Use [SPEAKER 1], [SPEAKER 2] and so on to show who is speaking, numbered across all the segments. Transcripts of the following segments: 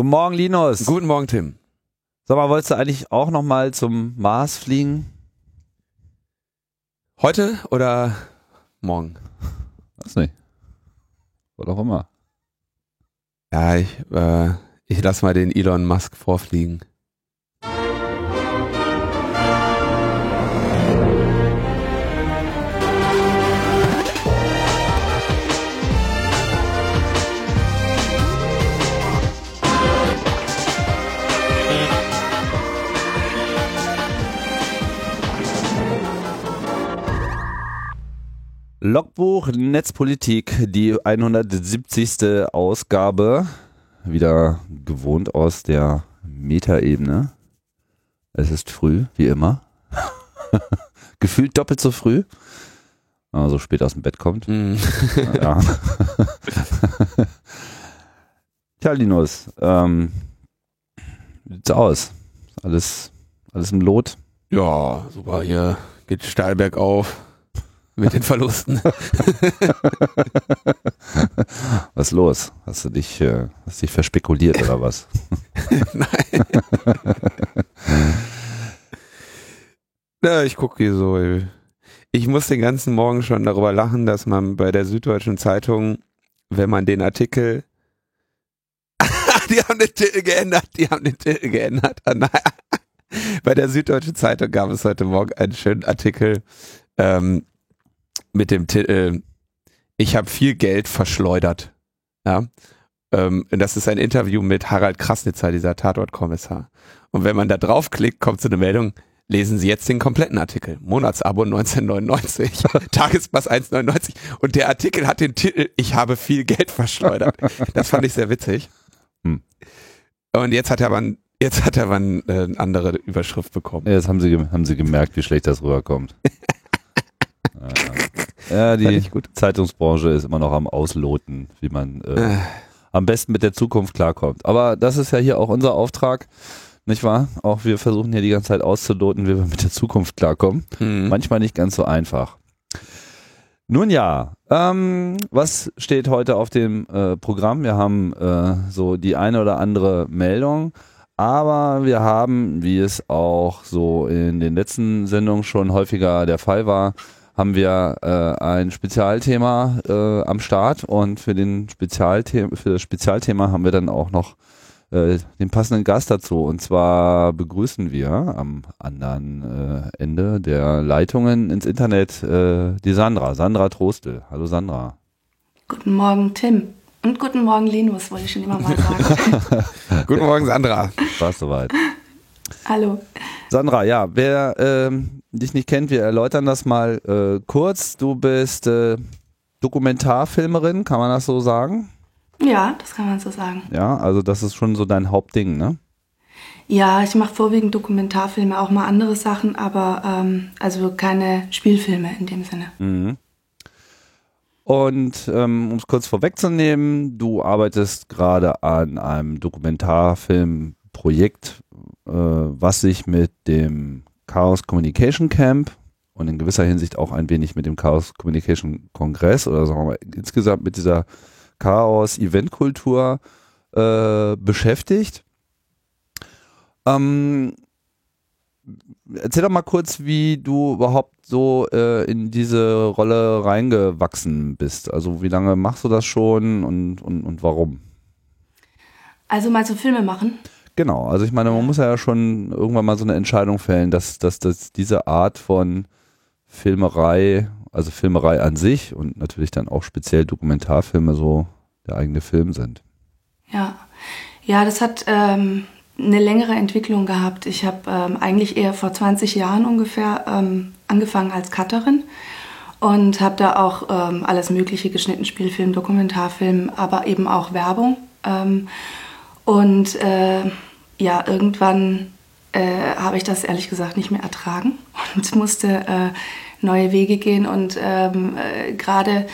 [SPEAKER 1] Guten Morgen, Linus.
[SPEAKER 2] Guten Morgen, Tim.
[SPEAKER 1] Sag mal, wolltest du eigentlich auch nochmal zum Mars fliegen?
[SPEAKER 2] Heute oder morgen?
[SPEAKER 1] Weiß nicht. Was auch immer.
[SPEAKER 2] Ja, ich, äh, ich lass mal den Elon Musk vorfliegen.
[SPEAKER 1] Logbuch Netzpolitik, die 170. Ausgabe. Wieder gewohnt aus der Metaebene. Es ist früh, wie immer. Gefühlt doppelt so früh. Also spät aus dem Bett kommt.
[SPEAKER 2] Mm.
[SPEAKER 1] Ja. Tja, Linus, ähm, wie sieht's aus? Alles, alles im Lot?
[SPEAKER 2] Ja, super, hier geht steil bergauf mit den Verlusten.
[SPEAKER 1] Was ist los? Hast du dich, äh, hast dich verspekuliert oder was?
[SPEAKER 2] Nein. ja, ich gucke hier so. Ich muss den ganzen Morgen schon darüber lachen, dass man bei der Süddeutschen Zeitung, wenn man den Artikel die haben den Titel geändert, die haben den Titel geändert. Ah. Bei der Süddeutschen Zeitung gab es heute Morgen einen schönen Artikel ähm, mit dem Titel Ich habe viel Geld verschleudert. Ja. Ähm, das ist ein Interview mit Harald Krasnitzer, dieser Tatortkommissar. Und wenn man da draufklickt, kommt so eine Meldung, lesen Sie jetzt den kompletten Artikel. Monatsabo 1999, Tagespass 1,99 und der Artikel hat den Titel Ich habe viel Geld verschleudert. Das fand ich sehr witzig.
[SPEAKER 1] Hm.
[SPEAKER 2] Und jetzt hat er aber, ein, jetzt hat er aber ein, äh, eine andere Überschrift bekommen.
[SPEAKER 1] Jetzt haben sie, haben sie gemerkt, wie schlecht das rüberkommt. ja, die. Zeitungsbranche ist immer noch am Ausloten, wie man äh,
[SPEAKER 2] Äh,
[SPEAKER 1] am besten mit der Zukunft klarkommt. Aber das ist ja hier auch unser Auftrag, nicht wahr? Auch wir versuchen hier die ganze Zeit auszuloten, wie wir mit der Zukunft klarkommen.
[SPEAKER 2] hm.
[SPEAKER 1] Manchmal nicht ganz so einfach. Nun ja, ähm, was steht heute auf dem äh, Programm? Wir haben äh, so die eine oder andere Meldung, aber wir haben, wie es auch so in den letzten Sendungen schon häufiger der Fall war, haben wir äh, ein Spezialthema äh, am Start und für, den Spezialthema, für das Spezialthema haben wir dann auch noch äh, den passenden Gast dazu. Und zwar begrüßen wir am anderen äh, Ende der Leitungen ins Internet äh, die Sandra, Sandra Trostel. Hallo Sandra.
[SPEAKER 3] Guten Morgen, Tim. Und guten Morgen, Linus, wollte ich schon immer mal sagen.
[SPEAKER 2] Guten Morgen, Sandra.
[SPEAKER 1] War soweit.
[SPEAKER 3] Hallo.
[SPEAKER 1] Sandra, ja, wer ähm, dich nicht kennt, wir erläutern das mal äh, kurz. Du bist äh, Dokumentarfilmerin, kann man das so sagen?
[SPEAKER 3] Ja, das kann man so sagen.
[SPEAKER 1] Ja, also das ist schon so dein Hauptding, ne?
[SPEAKER 3] Ja, ich mache vorwiegend Dokumentarfilme, auch mal andere Sachen, aber ähm, also keine Spielfilme in dem Sinne.
[SPEAKER 1] Mhm. Und ähm, um es kurz vorwegzunehmen, du arbeitest gerade an einem Dokumentarfilmprojekt, äh, was sich mit dem Chaos Communication Camp und in gewisser Hinsicht auch ein wenig mit dem Chaos Communication Kongress oder sagen wir mal insgesamt mit dieser Chaos Eventkultur äh, beschäftigt. Ähm, erzähl doch mal kurz, wie du überhaupt so äh, in diese Rolle reingewachsen bist. Also wie lange machst du das schon und, und, und warum?
[SPEAKER 3] Also mal so Filme machen.
[SPEAKER 1] Genau, also ich meine, man muss ja schon irgendwann mal so eine Entscheidung fällen, dass, dass, dass diese Art von Filmerei, also Filmerei an sich und natürlich dann auch speziell Dokumentarfilme so der eigene Film sind.
[SPEAKER 3] Ja, ja, das hat ähm, eine längere Entwicklung gehabt. Ich habe ähm, eigentlich eher vor 20 Jahren ungefähr ähm, angefangen als Cutterin und habe da auch ähm, alles Mögliche geschnitten, Spielfilm, Dokumentarfilm, aber eben auch Werbung. Ähm, und äh, ja, irgendwann äh, habe ich das ehrlich gesagt nicht mehr ertragen und musste äh, neue Wege gehen. Und ähm, äh, gerade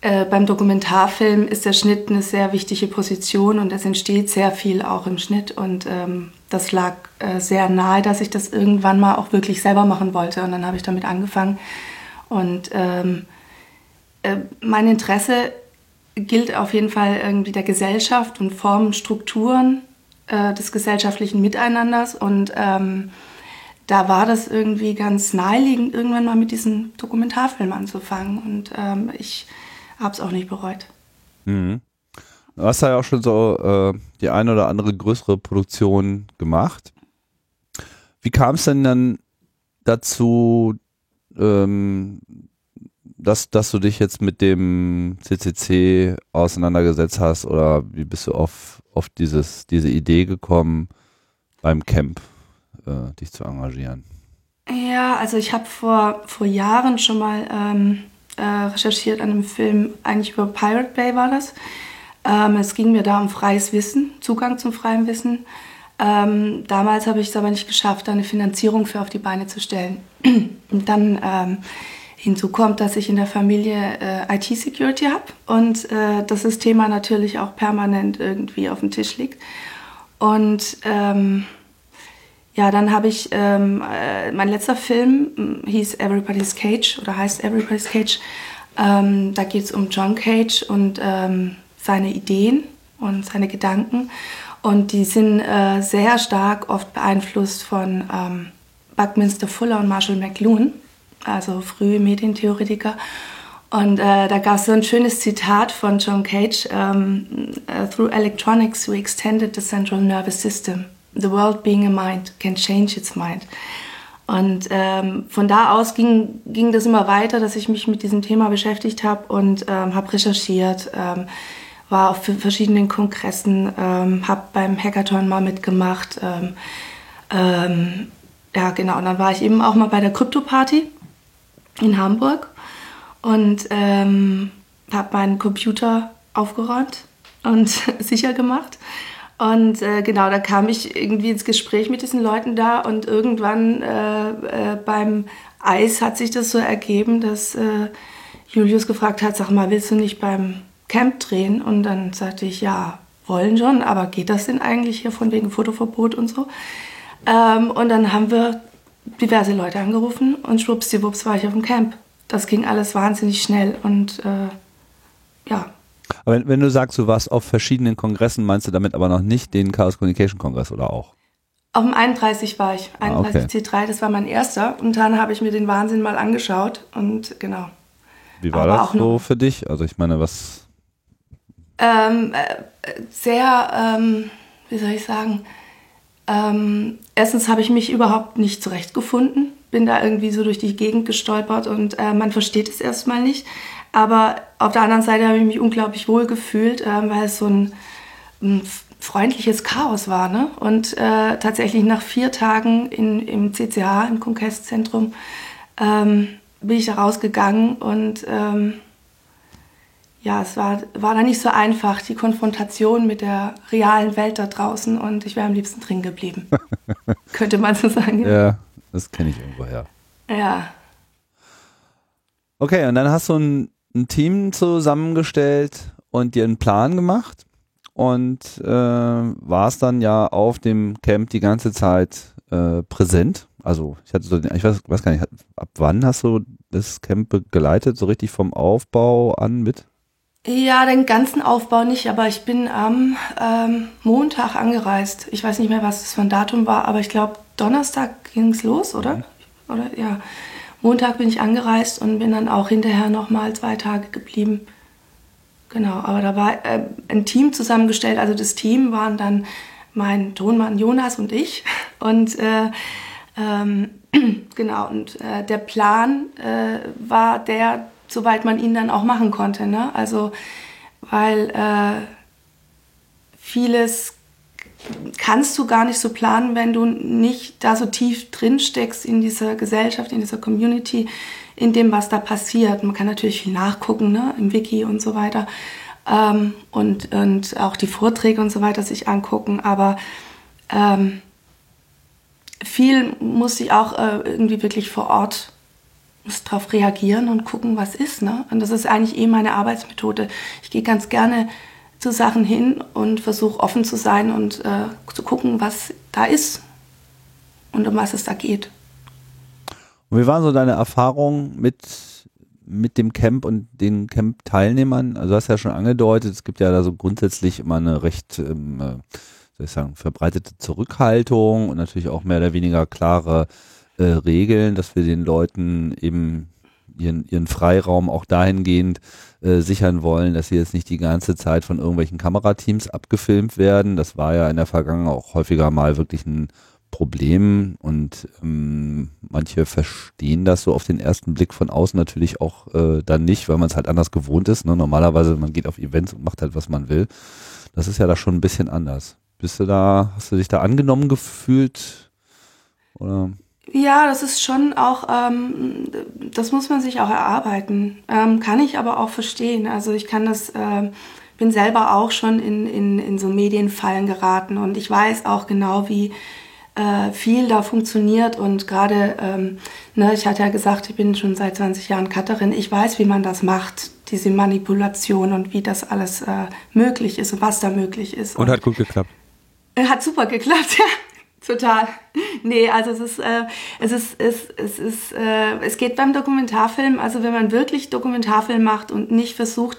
[SPEAKER 3] äh, beim Dokumentarfilm ist der Schnitt eine sehr wichtige Position und es entsteht sehr viel auch im Schnitt. Und ähm, das lag äh, sehr nahe, dass ich das irgendwann mal auch wirklich selber machen wollte. Und dann habe ich damit angefangen. Und ähm, äh, mein Interesse gilt auf jeden Fall irgendwie der Gesellschaft und Formen, Strukturen äh, des gesellschaftlichen Miteinanders und ähm, da war das irgendwie ganz naheliegend, irgendwann mal mit diesem Dokumentarfilm anzufangen und ähm, ich habe es auch nicht bereut.
[SPEAKER 1] Mhm. Du hast ja auch schon so äh, die eine oder andere größere Produktion gemacht. Wie kam es denn dann dazu, ähm, dass, dass du dich jetzt mit dem CCC auseinandergesetzt hast oder wie bist du auf, auf dieses, diese Idee gekommen, beim Camp äh, dich zu engagieren?
[SPEAKER 3] Ja, also ich habe vor, vor Jahren schon mal ähm, äh, recherchiert an einem Film, eigentlich über Pirate Bay war das. Ähm, es ging mir da um freies Wissen, Zugang zum freien Wissen. Ähm, damals habe ich es aber nicht geschafft, eine Finanzierung für auf die Beine zu stellen. Und dann ähm, hinzu kommt, dass ich in der Familie äh, IT-Security habe und äh, dass das Thema natürlich auch permanent irgendwie auf dem Tisch liegt. Und ähm, ja, dann habe ich, ähm, äh, mein letzter Film hm, hieß Everybody's Cage oder heißt Everybody's Cage. Ähm, da geht es um John Cage und ähm, seine Ideen und seine Gedanken. Und die sind äh, sehr stark oft beeinflusst von ähm, Buckminster Fuller und Marshall McLuhan, also frühe Medientheoretiker. Und äh, da gab es so ein schönes Zitat von John Cage: um, uh, Through electronics, we extended the central nervous system. The world being a mind can change its mind. Und ähm, von da aus ging, ging das immer weiter, dass ich mich mit diesem Thema beschäftigt habe und ähm, habe recherchiert, ähm, war auf verschiedenen Kongressen, ähm, habe beim Hackathon mal mitgemacht. Ähm, ähm, ja, genau. Und dann war ich eben auch mal bei der Krypto-Party in Hamburg und ähm, habe meinen Computer aufgeräumt und sicher gemacht. Und äh, genau, da kam ich irgendwie ins Gespräch mit diesen Leuten da und irgendwann äh, äh, beim Eis hat sich das so ergeben, dass äh, Julius gefragt hat, sag mal, willst du nicht beim Camp drehen? Und dann sagte ich, ja, wollen schon, aber geht das denn eigentlich hier von wegen Fotoverbot und so? Ähm, und dann haben wir diverse Leute angerufen und schwuppsdiwupps war ich auf dem Camp. Das ging alles wahnsinnig schnell und äh, ja.
[SPEAKER 1] Aber wenn, wenn, du sagst, du warst auf verschiedenen Kongressen, meinst du damit aber noch nicht den Chaos Communication Kongress oder auch?
[SPEAKER 3] Auf dem 31 war ich, 31 ah, okay. C3, das war mein erster. Und dann habe ich mir den Wahnsinn mal angeschaut und genau.
[SPEAKER 1] Wie war aber das so für dich? Also ich meine, was?
[SPEAKER 3] Ähm, äh, sehr, ähm, wie soll ich sagen, ähm, erstens habe ich mich überhaupt nicht zurechtgefunden, bin da irgendwie so durch die Gegend gestolpert und äh, man versteht es erstmal nicht. Aber auf der anderen Seite habe ich mich unglaublich wohl gefühlt, äh, weil es so ein, ein, freundliches Chaos war. Ne? Und äh, tatsächlich nach vier Tagen in, im CCH, im Kongresszentrum, ähm, bin ich da rausgegangen und ähm, ja, es war, war dann nicht so einfach, die Konfrontation mit der realen Welt da draußen und ich wäre am liebsten drin geblieben. Könnte man so sagen.
[SPEAKER 1] Ja, das kenne ich irgendwo her.
[SPEAKER 3] Ja.
[SPEAKER 1] Okay, und dann hast du ein, ein, Team zusammengestellt und dir einen Plan gemacht und äh, warst dann ja auf dem Camp die ganze Zeit äh, präsent. Also ich hatte so den, ich weiß, weiß gar nicht, ab wann hast du das Camp geleitet, so richtig vom Aufbau an mit?
[SPEAKER 3] Ja, den ganzen Aufbau nicht, aber ich bin am ähm, Montag angereist. Ich weiß nicht mehr, was das für ein Datum war, aber ich glaube, Donnerstag ging es los, oder? Mhm. Oder ja. Montag bin ich angereist und bin dann auch hinterher nochmal zwei Tage geblieben. Genau, aber da war äh, ein Team zusammengestellt. Also das Team waren dann mein Tonmann Jonas und ich. Und äh, ähm, genau, und äh, der Plan äh, war der, soweit man ihn dann auch machen konnte. Ne? Also, weil äh, vieles kannst du gar nicht so planen, wenn du nicht da so tief drin steckst in dieser Gesellschaft, in dieser Community, in dem, was da passiert. Man kann natürlich viel nachgucken, ne? im Wiki und so weiter. Ähm, und, und auch die Vorträge und so weiter sich angucken. Aber ähm, viel muss ich auch äh, irgendwie wirklich vor Ort muss darauf reagieren und gucken, was ist. Ne? Und das ist eigentlich eh meine Arbeitsmethode. Ich gehe ganz gerne zu Sachen hin und versuche offen zu sein und äh, zu gucken, was da ist und um was es da geht.
[SPEAKER 1] Und wie waren so deine Erfahrungen mit, mit dem Camp und den Camp-Teilnehmern? Also du hast ja schon angedeutet, es gibt ja da so grundsätzlich immer eine recht ähm, soll ich sagen, verbreitete Zurückhaltung und natürlich auch mehr oder weniger klare äh, Regeln, dass wir den Leuten eben ihren, ihren Freiraum auch dahingehend äh, sichern wollen, dass sie jetzt nicht die ganze Zeit von irgendwelchen Kamerateams abgefilmt werden. Das war ja in der Vergangenheit auch häufiger mal wirklich ein Problem und ähm, manche verstehen das so auf den ersten Blick von außen natürlich auch äh, dann nicht, weil man es halt anders gewohnt ist. Ne? Normalerweise, man geht auf Events und macht halt, was man will. Das ist ja da schon ein bisschen anders. Bist du da, hast du dich da angenommen gefühlt? Oder?
[SPEAKER 3] Ja, das ist schon auch, ähm, das muss man sich auch erarbeiten. Ähm, kann ich aber auch verstehen. Also ich kann das, äh, bin selber auch schon in, in, in so Medienfallen geraten und ich weiß auch genau, wie äh, viel da funktioniert und gerade, ähm, ne, ich hatte ja gesagt, ich bin schon seit 20 Jahren Cutterin, ich weiß, wie man das macht, diese Manipulation und wie das alles äh, möglich ist und was da möglich ist.
[SPEAKER 2] Und, und hat gut geklappt.
[SPEAKER 3] Hat super geklappt, ja. Total. Nee, also es ist, äh, es ist, es, es ist, äh, es geht beim Dokumentarfilm, also wenn man wirklich Dokumentarfilm macht und nicht versucht,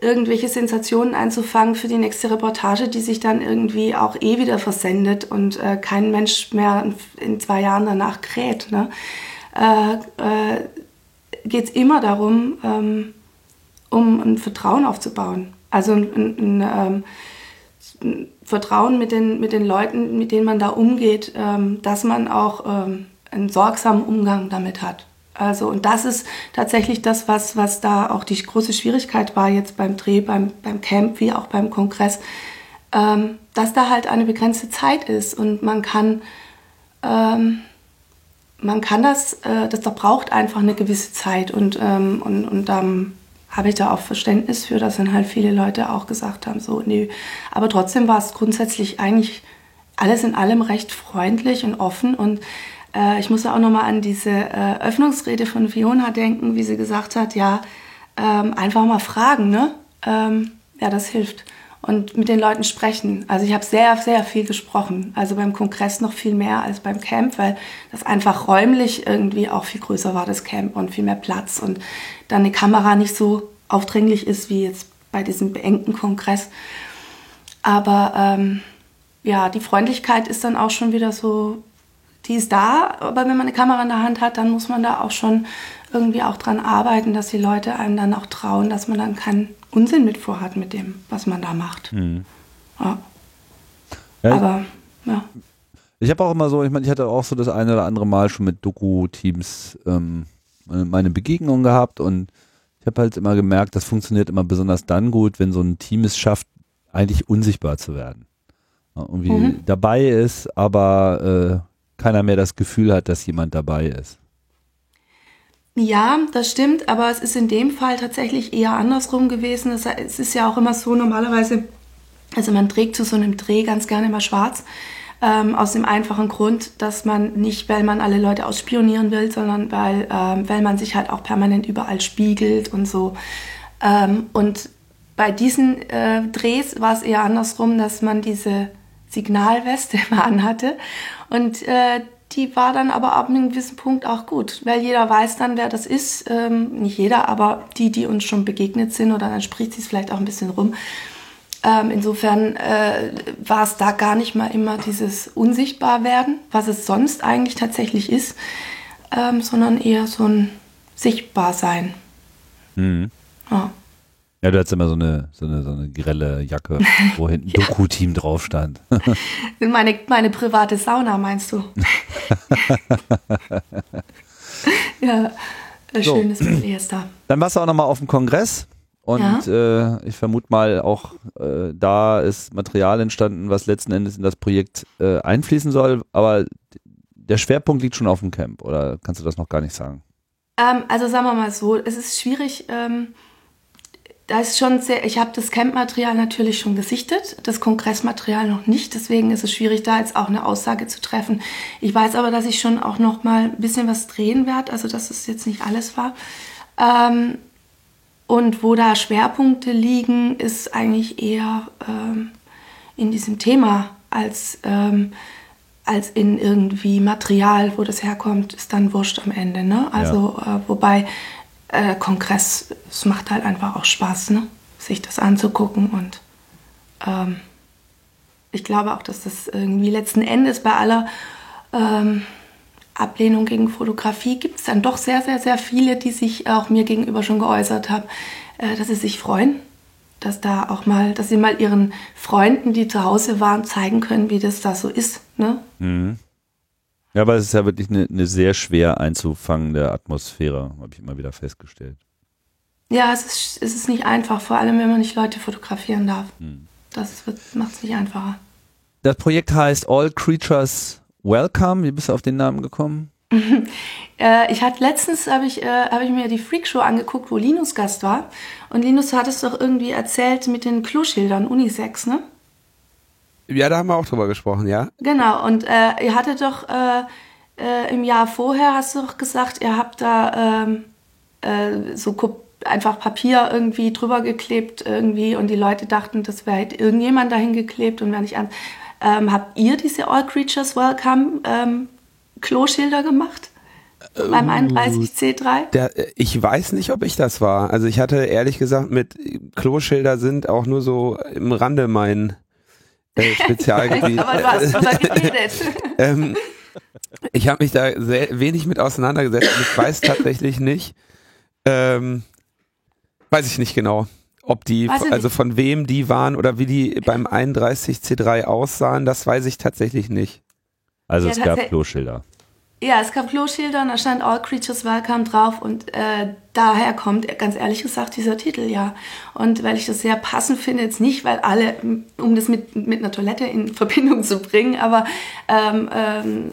[SPEAKER 3] irgendwelche Sensationen einzufangen für die nächste Reportage, die sich dann irgendwie auch eh wieder versendet und äh, kein Mensch mehr in zwei Jahren danach kräht. Ne? Äh, äh, geht es immer darum, ähm, um ein Vertrauen aufzubauen. Also ein, ein, ein, ähm, Vertrauen mit den, mit den Leuten, mit denen man da umgeht, ähm, dass man auch ähm, einen sorgsamen Umgang damit hat. Also, und das ist tatsächlich das, was, was da auch die große Schwierigkeit war jetzt beim Dreh, beim, beim Camp, wie auch beim Kongress, ähm, dass da halt eine begrenzte Zeit ist und man kann, ähm, man kann das, äh, das da braucht einfach eine gewisse Zeit und, ähm, und, und ähm, habe ich da auch Verständnis für, dass dann halt viele Leute auch gesagt haben, so, nee, aber trotzdem war es grundsätzlich eigentlich alles in allem recht freundlich und offen und äh, ich muss auch nochmal an diese äh, Öffnungsrede von Fiona denken, wie sie gesagt hat, ja, ähm, einfach mal fragen, ne? Ähm, ja, das hilft. Und mit den Leuten sprechen. Also ich habe sehr, sehr viel gesprochen. Also beim Kongress noch viel mehr als beim Camp, weil das einfach räumlich irgendwie auch viel größer war, das Camp und viel mehr Platz und dann eine Kamera nicht so aufdringlich ist wie jetzt bei diesem beengten Kongress. Aber ähm, ja, die Freundlichkeit ist dann auch schon wieder so die ist da, aber wenn man eine Kamera in der Hand hat, dann muss man da auch schon irgendwie auch dran arbeiten, dass die Leute einem dann auch trauen, dass man dann keinen Unsinn mit vorhat mit dem, was man da macht. Mhm. Ja. ja. Aber, ja.
[SPEAKER 1] Ich habe auch immer so, ich meine, ich hatte auch so das eine oder andere Mal schon mit Doku-Teams ähm, meine Begegnung gehabt und ich habe halt immer gemerkt, das funktioniert immer besonders dann gut, wenn so ein Team es schafft, eigentlich unsichtbar zu werden. irgendwie mhm. dabei ist, aber äh, keiner mehr das Gefühl hat, dass jemand dabei ist.
[SPEAKER 3] Ja, das stimmt, aber es ist in dem Fall tatsächlich eher andersrum gewesen. Es ist ja auch immer so, normalerweise, also man trägt zu so einem Dreh ganz gerne immer schwarz. Ähm, aus dem einfachen Grund, dass man nicht, weil man alle Leute ausspionieren will, sondern weil, ähm, weil man sich halt auch permanent überall spiegelt und so. Ähm, und bei diesen äh, Drehs war es eher andersrum, dass man diese Signalweste immer anhatte. Und äh, die war dann aber ab einem gewissen Punkt auch gut, weil jeder weiß dann, wer das ist. Ähm, nicht jeder, aber die, die uns schon begegnet sind oder dann spricht sie es vielleicht auch ein bisschen rum. Ähm, insofern äh, war es da gar nicht mal immer dieses Unsichtbarwerden, was es sonst eigentlich tatsächlich ist, ähm, sondern eher so ein Sichtbarsein.
[SPEAKER 1] Mhm. Ja. Ja, du hattest immer so eine, so eine, so eine grelle Jacke, wo hinten ja. Doku-Team drauf stand.
[SPEAKER 3] meine, meine private Sauna, meinst du? ja, so. schönes da.
[SPEAKER 1] Dann warst du auch nochmal auf dem Kongress. Und ja. äh, ich vermute mal, auch äh, da ist Material entstanden, was letzten Endes in das Projekt äh, einfließen soll. Aber der Schwerpunkt liegt schon auf dem Camp, oder kannst du das noch gar nicht sagen?
[SPEAKER 3] Ähm, also sagen wir mal so, es ist schwierig. Ähm, da ist schon sehr, ich habe das Camp-Material natürlich schon gesichtet, das Kongressmaterial noch nicht, deswegen ist es schwierig, da jetzt auch eine Aussage zu treffen. Ich weiß aber, dass ich schon auch noch mal ein bisschen was drehen werde, also dass es jetzt nicht alles war. Ähm, und wo da Schwerpunkte liegen, ist eigentlich eher ähm, in diesem Thema als, ähm, als in irgendwie Material, wo das herkommt, ist dann wurscht am Ende. Ne? Also ja. äh, wobei äh, Kongress, es macht halt einfach auch Spaß, ne? sich das anzugucken und ähm, ich glaube auch, dass das irgendwie letzten Endes bei aller ähm, Ablehnung gegen Fotografie gibt es dann doch sehr, sehr, sehr viele, die sich auch mir gegenüber schon geäußert haben, äh, dass sie sich freuen, dass da auch mal, dass sie mal ihren Freunden, die zu Hause waren, zeigen können, wie das da so ist. Ne? Mhm.
[SPEAKER 1] Ja, aber es ist ja wirklich eine, eine sehr schwer einzufangende Atmosphäre, habe ich immer wieder festgestellt.
[SPEAKER 3] Ja, es ist, es ist nicht einfach, vor allem wenn man nicht Leute fotografieren darf. Hm. Das macht es nicht einfacher.
[SPEAKER 1] Das Projekt heißt All Creatures Welcome. Wie bist du auf den Namen gekommen?
[SPEAKER 3] äh, ich hatte letztens habe ich, äh, hab ich mir die Freakshow angeguckt, wo Linus Gast war. Und Linus hat es doch irgendwie erzählt mit den Kloschildern, Unisex, ne?
[SPEAKER 2] Ja, da haben wir auch drüber gesprochen, ja.
[SPEAKER 3] Genau, und äh, ihr hattet doch äh, äh, im Jahr vorher, hast du doch gesagt, ihr habt da ähm, äh, so einfach Papier irgendwie drüber geklebt irgendwie und die Leute dachten, das wäre halt irgendjemand dahin geklebt und wäre nicht an. Ähm, habt ihr diese All Creatures Welcome ähm, Kloschilder gemacht? Beim 31C3?
[SPEAKER 2] Äh, der, äh, ich weiß nicht, ob ich das war. Also ich hatte ehrlich gesagt mit Kloschilder sind auch nur so im Rande mein äh, Spezialgebiet. Aber du hast drüber geredet. ähm, ich habe mich da sehr wenig mit auseinandergesetzt und ich weiß tatsächlich nicht, ähm, weiß ich nicht genau, ob die, also von wem die waren oder wie die beim 31C3 aussahen, das weiß ich tatsächlich nicht.
[SPEAKER 1] Also ja, es gab Kloschilder.
[SPEAKER 3] Ja, es gab Kloschilder und da stand All Creatures Welcome drauf und äh, daher kommt ganz ehrlich gesagt dieser Titel, ja. Und weil ich das sehr passend finde, jetzt nicht, weil alle, um das mit, mit einer Toilette in Verbindung zu bringen, aber ähm, ähm,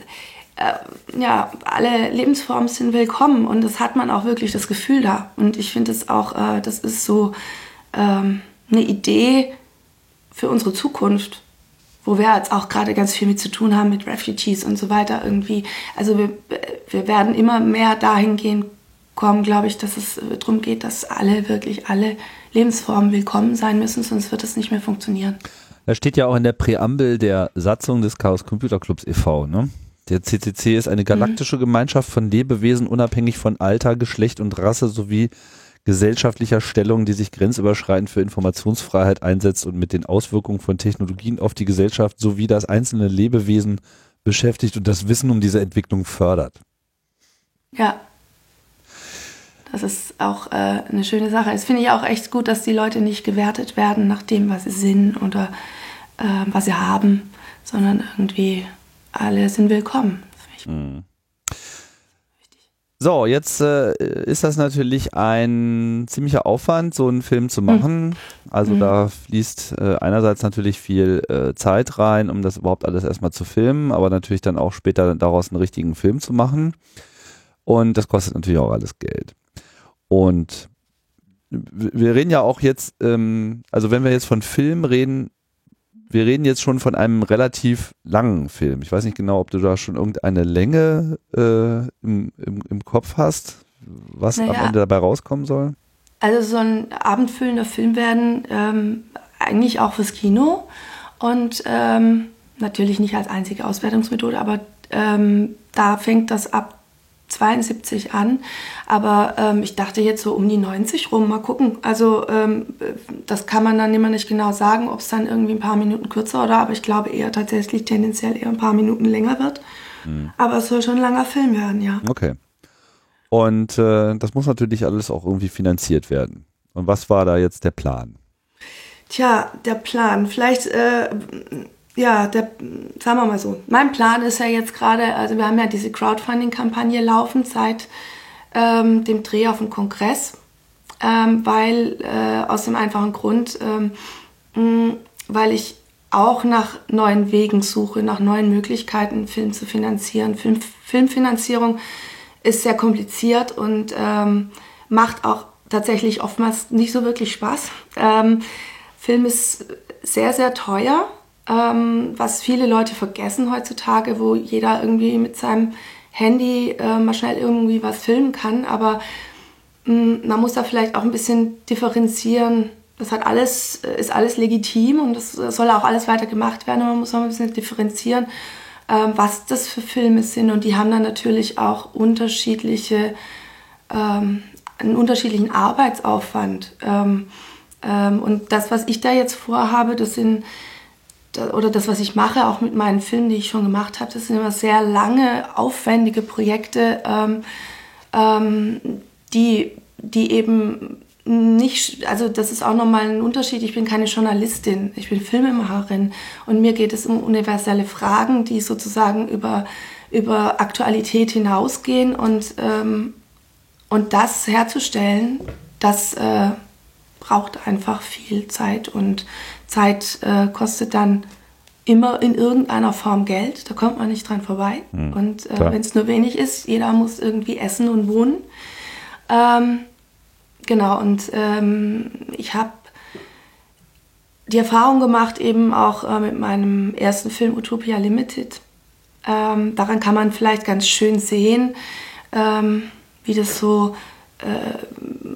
[SPEAKER 3] äh, ja, alle Lebensformen sind willkommen und das hat man auch wirklich das Gefühl da. Und ich finde es auch, äh, das ist so ähm, eine Idee für unsere Zukunft wo wir jetzt auch gerade ganz viel mit zu tun haben, mit Refugees und so weiter irgendwie. Also wir, wir werden immer mehr dahin gehen kommen, glaube ich, dass es darum geht, dass alle, wirklich alle Lebensformen willkommen sein müssen, sonst wird es nicht mehr funktionieren.
[SPEAKER 1] Das steht ja auch in der Präambel der Satzung des Chaos Computer Clubs e.V., ne? Der CCC ist eine galaktische mhm. Gemeinschaft von Lebewesen unabhängig von Alter, Geschlecht und Rasse sowie gesellschaftlicher Stellung, die sich grenzüberschreitend für Informationsfreiheit einsetzt und mit den Auswirkungen von Technologien auf die Gesellschaft sowie das einzelne Lebewesen beschäftigt und das Wissen um diese Entwicklung fördert.
[SPEAKER 3] Ja. Das ist auch äh, eine schöne Sache. Es finde ich auch echt gut, dass die Leute nicht gewertet werden nach dem, was sie sind oder äh, was sie haben, sondern irgendwie alle sind willkommen. Mhm.
[SPEAKER 1] So, jetzt äh, ist das natürlich ein ziemlicher Aufwand, so einen Film zu machen. Mhm. Also mhm. da fließt äh, einerseits natürlich viel äh, Zeit rein, um das überhaupt alles erstmal zu filmen, aber natürlich dann auch später daraus einen richtigen Film zu machen. Und das kostet natürlich auch alles Geld. Und wir reden ja auch jetzt, ähm, also wenn wir jetzt von Film reden, wir reden jetzt schon von einem relativ langen Film. Ich weiß nicht genau, ob du da schon irgendeine Länge äh, im, im, im, Kopf hast, was naja. am Ende dabei rauskommen soll.
[SPEAKER 3] Also so ein abendfüllender Film werden ähm, eigentlich auch fürs Kino und ähm, natürlich nicht als einzige Auswertungsmethode, aber ähm, da fängt das ab 72 an, aber ähm, ich dachte jetzt so um die 90 rum, mal gucken. Also ähm, das kann man dann immer nicht genau sagen, ob es dann irgendwie ein paar Minuten kürzer oder, aber ich glaube eher tatsächlich tendenziell eher ein paar Minuten länger wird. Mhm. Aber es soll schon ein langer Film werden, ja.
[SPEAKER 1] Okay. Und äh, das muss natürlich alles auch irgendwie finanziert werden. Und was war da jetzt der Plan?
[SPEAKER 3] Tja, der Plan. Vielleicht äh, ja, der, sagen wir mal so, mein Plan ist ja jetzt gerade, also wir haben ja diese Crowdfunding-Kampagne laufen seit ähm, dem Dreh auf dem Kongress, ähm, weil äh, aus dem einfachen Grund, ähm, weil ich auch nach neuen Wegen suche, nach neuen Möglichkeiten, Film zu finanzieren. Film, Filmfinanzierung ist sehr kompliziert und ähm, macht auch tatsächlich oftmals nicht so wirklich Spaß. Ähm, Film ist sehr, sehr teuer ähm, was viele Leute vergessen heutzutage, wo jeder irgendwie mit seinem Handy äh, mal schnell irgendwie was filmen kann. Aber mh, mm, man muss da vielleicht auch ein bisschen differenzieren. Das hat alles, äh, ist alles legitim und das soll auch alles weiter gemacht werden. Aber man muss auch ein bisschen differenzieren, äh, was das für Filme sind. Und die haben dann natürlich auch unterschiedliche, ähm, einen unterschiedlichen Arbeitsaufwand. Ähm, ähm, und das, was ich da jetzt vorhabe, das sind oder das, was ich mache, auch mit meinen Filmen, die ich schon gemacht habe, das sind immer sehr lange, aufwendige Projekte, ähm, ähm, die, die eben nicht, also das ist auch nochmal ein Unterschied. Ich bin keine Journalistin, ich bin Filmemacherin und mir geht es um universelle Fragen, die sozusagen über, über Aktualität hinausgehen und, ähm, und das herzustellen, das äh, braucht einfach viel Zeit und Zeit äh, kostet dann immer in irgendeiner Form Geld, da kommt man nicht dran vorbei. Mhm, und äh, wenn es nur wenig ist, jeder muss irgendwie essen und wohnen. Ähm, genau, und ähm, ich habe die Erfahrung gemacht, eben auch äh, mit meinem ersten Film Utopia Limited. Ähm, daran kann man vielleicht ganz schön sehen, ähm, wie das so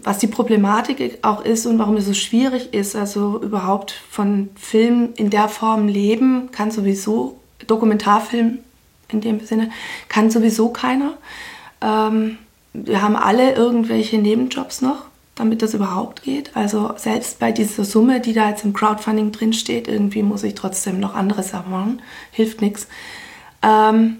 [SPEAKER 3] was die Problematik auch ist und warum es so schwierig ist. Also überhaupt von Film in der Form leben kann sowieso, Dokumentarfilm in dem Sinne, kann sowieso keiner. Ähm, wir haben alle irgendwelche Nebenjobs noch, damit das überhaupt geht. Also selbst bei dieser Summe, die da jetzt im Crowdfunding drinsteht, irgendwie muss ich trotzdem noch andere Sachen machen. Hilft nichts. Ähm,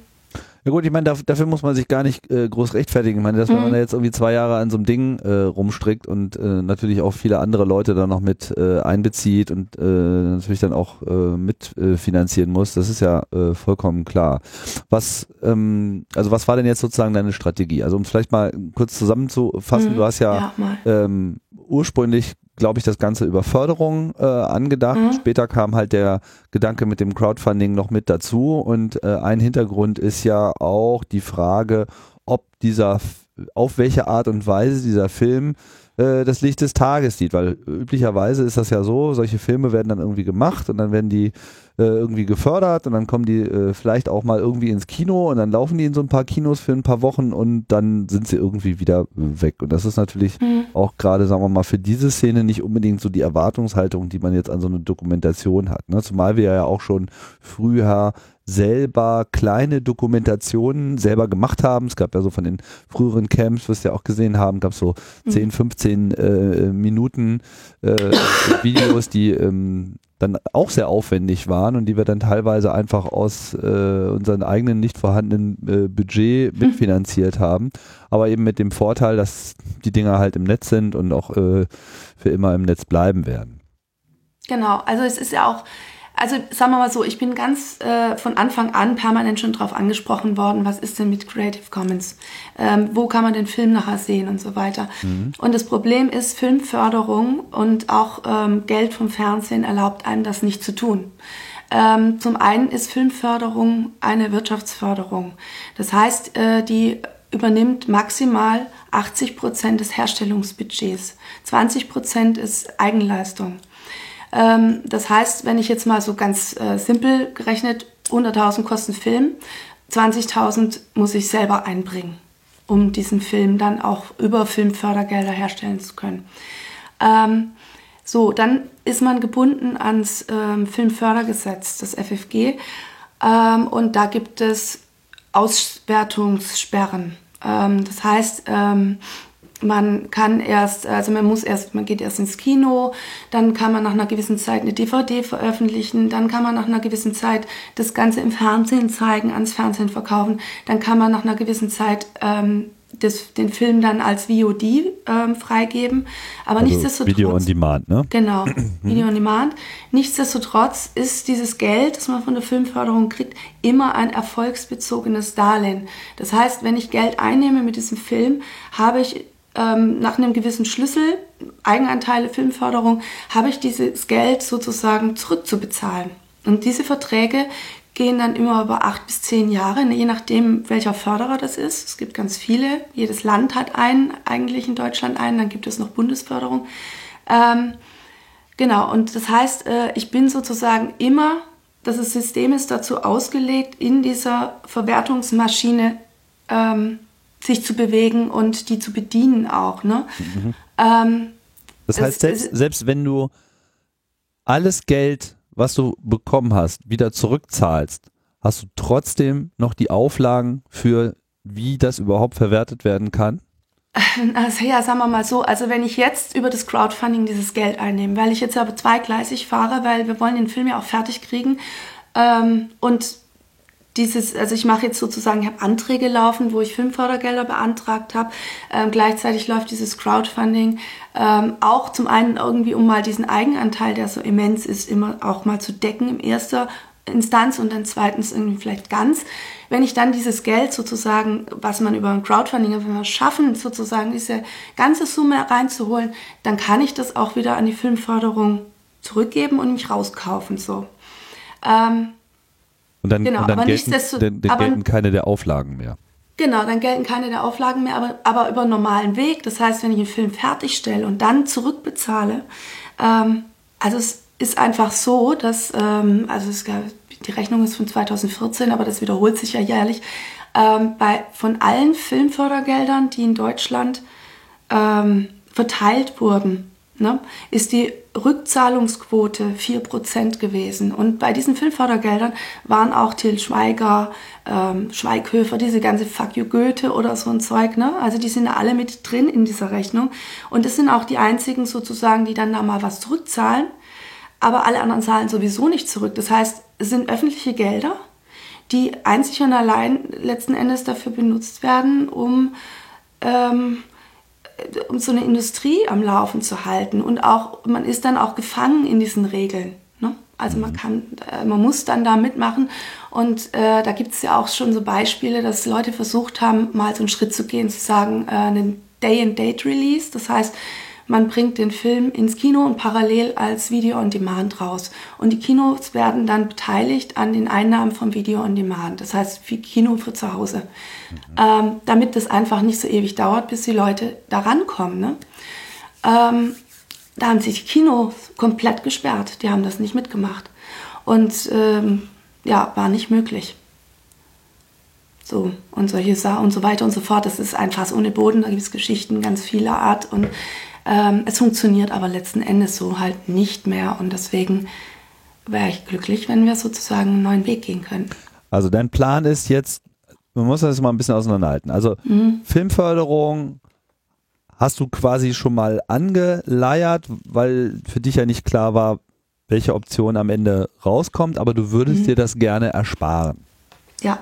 [SPEAKER 1] ja gut, ich meine, dafür muss man sich gar nicht äh, groß rechtfertigen. Ich meine, dass mhm. man da jetzt irgendwie zwei Jahre an so einem Ding äh, rumstrickt und äh, natürlich auch viele andere Leute da noch mit äh, einbezieht und äh, natürlich dann auch äh, mitfinanzieren muss, das ist ja äh, vollkommen klar. Was, ähm, also was war denn jetzt sozusagen deine Strategie? Also um es vielleicht mal kurz zusammenzufassen, mhm. du hast ja, ja ähm, ursprünglich glaube ich, das Ganze über Förderung äh, angedacht. Mhm. Später kam halt der Gedanke mit dem Crowdfunding noch mit dazu. Und äh, ein Hintergrund ist ja auch die Frage, ob dieser, auf welche Art und Weise dieser Film äh, das Licht des Tages sieht, weil üblicherweise ist das ja so, solche Filme werden dann irgendwie gemacht und dann werden die äh, irgendwie gefördert und dann kommen die äh, vielleicht auch mal irgendwie ins Kino und dann laufen die in so ein paar Kinos für ein paar Wochen und dann sind sie irgendwie wieder weg. Und das ist natürlich mhm. auch gerade, sagen wir mal, für diese Szene nicht unbedingt so die Erwartungshaltung, die man jetzt an so eine Dokumentation hat. Ne? Zumal wir ja auch schon früher selber kleine Dokumentationen selber gemacht haben. Es gab ja so von den früheren Camps, was wir ja auch gesehen haben, gab es so 10, mhm. 15 äh, Minuten äh, Videos, die ähm, dann auch sehr aufwendig waren und die wir dann teilweise einfach aus äh, unseren eigenen nicht vorhandenen äh, Budget mitfinanziert haben. Aber eben mit dem Vorteil, dass die Dinger halt im Netz sind und auch äh, für immer im Netz bleiben werden.
[SPEAKER 3] Genau, also es ist ja auch also sagen wir mal so, ich bin ganz äh, von Anfang an permanent schon darauf angesprochen worden, was ist denn mit Creative Commons? Ähm, wo kann man den Film nachher sehen und so weiter. Mhm. Und das Problem ist, Filmförderung und auch ähm, Geld vom Fernsehen erlaubt einem das nicht zu tun. Ähm, zum einen ist Filmförderung eine Wirtschaftsförderung. Das heißt, äh, die übernimmt maximal 80 Prozent des Herstellungsbudgets. 20 Prozent ist Eigenleistung. Ähm, das heißt, wenn ich jetzt mal so ganz äh, simpel gerechnet, 100.000 kosten Film, 20.000 muss ich selber einbringen, um diesen Film dann auch über Filmfördergelder herstellen zu können. Ähm, so, dann ist man gebunden ans ähm, Filmfördergesetz, das FFG, ähm, und da gibt es Auswertungssperren. Ähm, das heißt, ähm, man kann erst, also man muss erst, man geht erst ins Kino, dann kann man nach einer gewissen Zeit eine DVD veröffentlichen, dann kann man nach einer gewissen Zeit das Ganze im Fernsehen zeigen, ans Fernsehen verkaufen, dann kann man nach einer gewissen Zeit ähm, das, den Film dann als VOD ähm, freigeben. Aber also nichtsdestotrotz.
[SPEAKER 1] Video on Demand, ne?
[SPEAKER 3] Genau, Video on Demand. Nichtsdestotrotz ist dieses Geld, das man von der Filmförderung kriegt, immer ein erfolgsbezogenes Darlehen. Das heißt, wenn ich Geld einnehme mit diesem Film, habe ich ähm, nach einem gewissen Schlüssel, Eigenanteile, Filmförderung, habe ich dieses Geld sozusagen zurückzubezahlen. Und diese Verträge gehen dann immer über acht bis zehn Jahre, je nachdem, welcher Förderer das ist. Es gibt ganz viele. Jedes Land hat einen, eigentlich in Deutschland einen, dann gibt es noch Bundesförderung. Ähm, genau, und das heißt, äh, ich bin sozusagen immer, das System ist dazu ausgelegt, in dieser Verwertungsmaschine ähm, sich zu bewegen und die zu bedienen auch. Ne? Mhm.
[SPEAKER 1] Ähm, das heißt, selbst, selbst wenn du alles Geld, was du bekommen hast, wieder zurückzahlst, hast du trotzdem noch die Auflagen für, wie das überhaupt verwertet werden kann?
[SPEAKER 3] Also ja, sagen wir mal so, also wenn ich jetzt über das Crowdfunding dieses Geld einnehme, weil ich jetzt aber zweigleisig fahre, weil wir wollen den Film ja auch fertig kriegen ähm, und dieses, also ich mache jetzt sozusagen, ich habe Anträge laufen, wo ich Filmfördergelder beantragt habe. Ähm, gleichzeitig läuft dieses Crowdfunding ähm, auch zum einen irgendwie, um mal diesen Eigenanteil, der so immens ist, immer auch mal zu decken im erster Instanz und dann zweitens irgendwie vielleicht ganz. Wenn ich dann dieses Geld sozusagen, was man über ein Crowdfunding, wenn wir schaffen, sozusagen diese ganze Summe reinzuholen, dann kann ich das auch wieder an die Filmförderung zurückgeben und mich rauskaufen. So. Ähm,
[SPEAKER 1] und dann, genau, und dann, gelten, dann, dann gelten keine der Auflagen mehr.
[SPEAKER 3] Genau, dann gelten keine der Auflagen mehr, aber, aber über einen normalen Weg. Das heißt, wenn ich einen Film fertigstelle und dann zurückbezahle, ähm, also es ist einfach so, dass, ähm, also es gab, die Rechnung ist von 2014, aber das wiederholt sich ja jährlich, ähm, bei, von allen Filmfördergeldern, die in Deutschland ähm, verteilt wurden, ne, ist die Rückzahlungsquote 4% gewesen. Und bei diesen Filmfördergeldern waren auch Till Schweiger, ähm, Schweighöfer, diese ganze Fuck you Goethe oder so ein Zeug. Ne? Also die sind alle mit drin in dieser Rechnung. Und das sind auch die einzigen sozusagen, die dann da mal was zurückzahlen. Aber alle anderen zahlen sowieso nicht zurück. Das heißt, es sind öffentliche Gelder, die einzig und allein letzten Endes dafür benutzt werden, um ähm, um so eine Industrie am Laufen zu halten. Und auch, man ist dann auch gefangen in diesen Regeln. Ne? Also man mhm. kann, äh, man muss dann da mitmachen. Und äh, da gibt es ja auch schon so Beispiele, dass Leute versucht haben, mal so einen Schritt zu gehen, zu sagen, äh, einen Day-and-Date-Release. Das heißt, man bringt den Film ins Kino und parallel als Video on Demand raus. Und die Kinos werden dann beteiligt an den Einnahmen vom Video on Demand. Das heißt, wie Kino für zu Hause. Mhm. Ähm, damit das einfach nicht so ewig dauert, bis die Leute da rankommen. Ne? Ähm, da haben sich die Kinos komplett gesperrt. Die haben das nicht mitgemacht. Und ähm, ja, war nicht möglich. So, und solche Sachen und so weiter und so fort. Das ist ein Fass ohne Boden, da gibt es Geschichten ganz vieler Art. Und ähm, es funktioniert aber letzten Endes so halt nicht mehr und deswegen wäre ich glücklich, wenn wir sozusagen einen neuen Weg gehen können.
[SPEAKER 1] Also dein Plan ist jetzt, man muss das mal ein bisschen auseinanderhalten. Also mhm. Filmförderung hast du quasi schon mal angeleiert, weil für dich ja nicht klar war, welche Option am Ende rauskommt, aber du würdest mhm. dir das gerne ersparen.
[SPEAKER 3] Ja.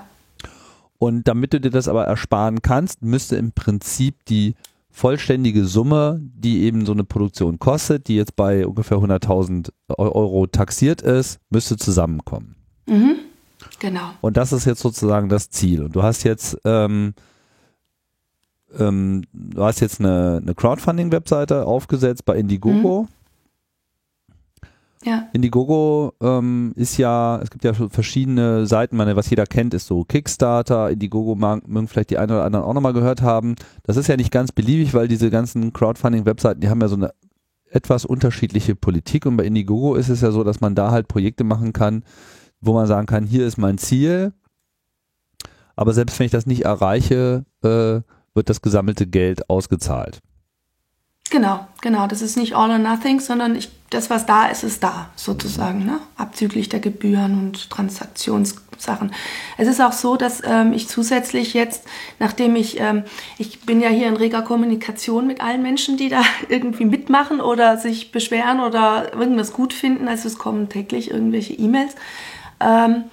[SPEAKER 1] Und damit du dir das aber ersparen kannst, müsste im Prinzip die vollständige Summe, die eben so eine Produktion kostet, die jetzt bei ungefähr 100.000 Euro taxiert ist, müsste zusammenkommen.
[SPEAKER 3] Mhm. Genau.
[SPEAKER 1] Und das ist jetzt sozusagen das Ziel. Und du hast jetzt, ähm, ähm, du hast jetzt eine, eine Crowdfunding-Webseite aufgesetzt bei Indiegogo. Mhm.
[SPEAKER 3] Ja.
[SPEAKER 1] Indiegogo ähm, ist ja, es gibt ja verschiedene Seiten, meine, was jeder kennt, ist so Kickstarter, Indiegogo mögen vielleicht die einen oder anderen auch nochmal gehört haben. Das ist ja nicht ganz beliebig, weil diese ganzen Crowdfunding-Webseiten, die haben ja so eine etwas unterschiedliche Politik und bei Indiegogo ist es ja so, dass man da halt Projekte machen kann, wo man sagen kann, hier ist mein Ziel, aber selbst wenn ich das nicht erreiche, äh, wird das gesammelte Geld ausgezahlt.
[SPEAKER 3] Genau, genau. Das ist nicht all or nothing, sondern ich, das, was da ist, ist da, sozusagen, ne? abzüglich der Gebühren und Transaktionssachen. Es ist auch so, dass ähm, ich zusätzlich jetzt, nachdem ich, ähm, ich bin ja hier in reger Kommunikation mit allen Menschen, die da irgendwie mitmachen oder sich beschweren oder irgendwas gut finden, also es kommen täglich irgendwelche E-Mails. Ähm,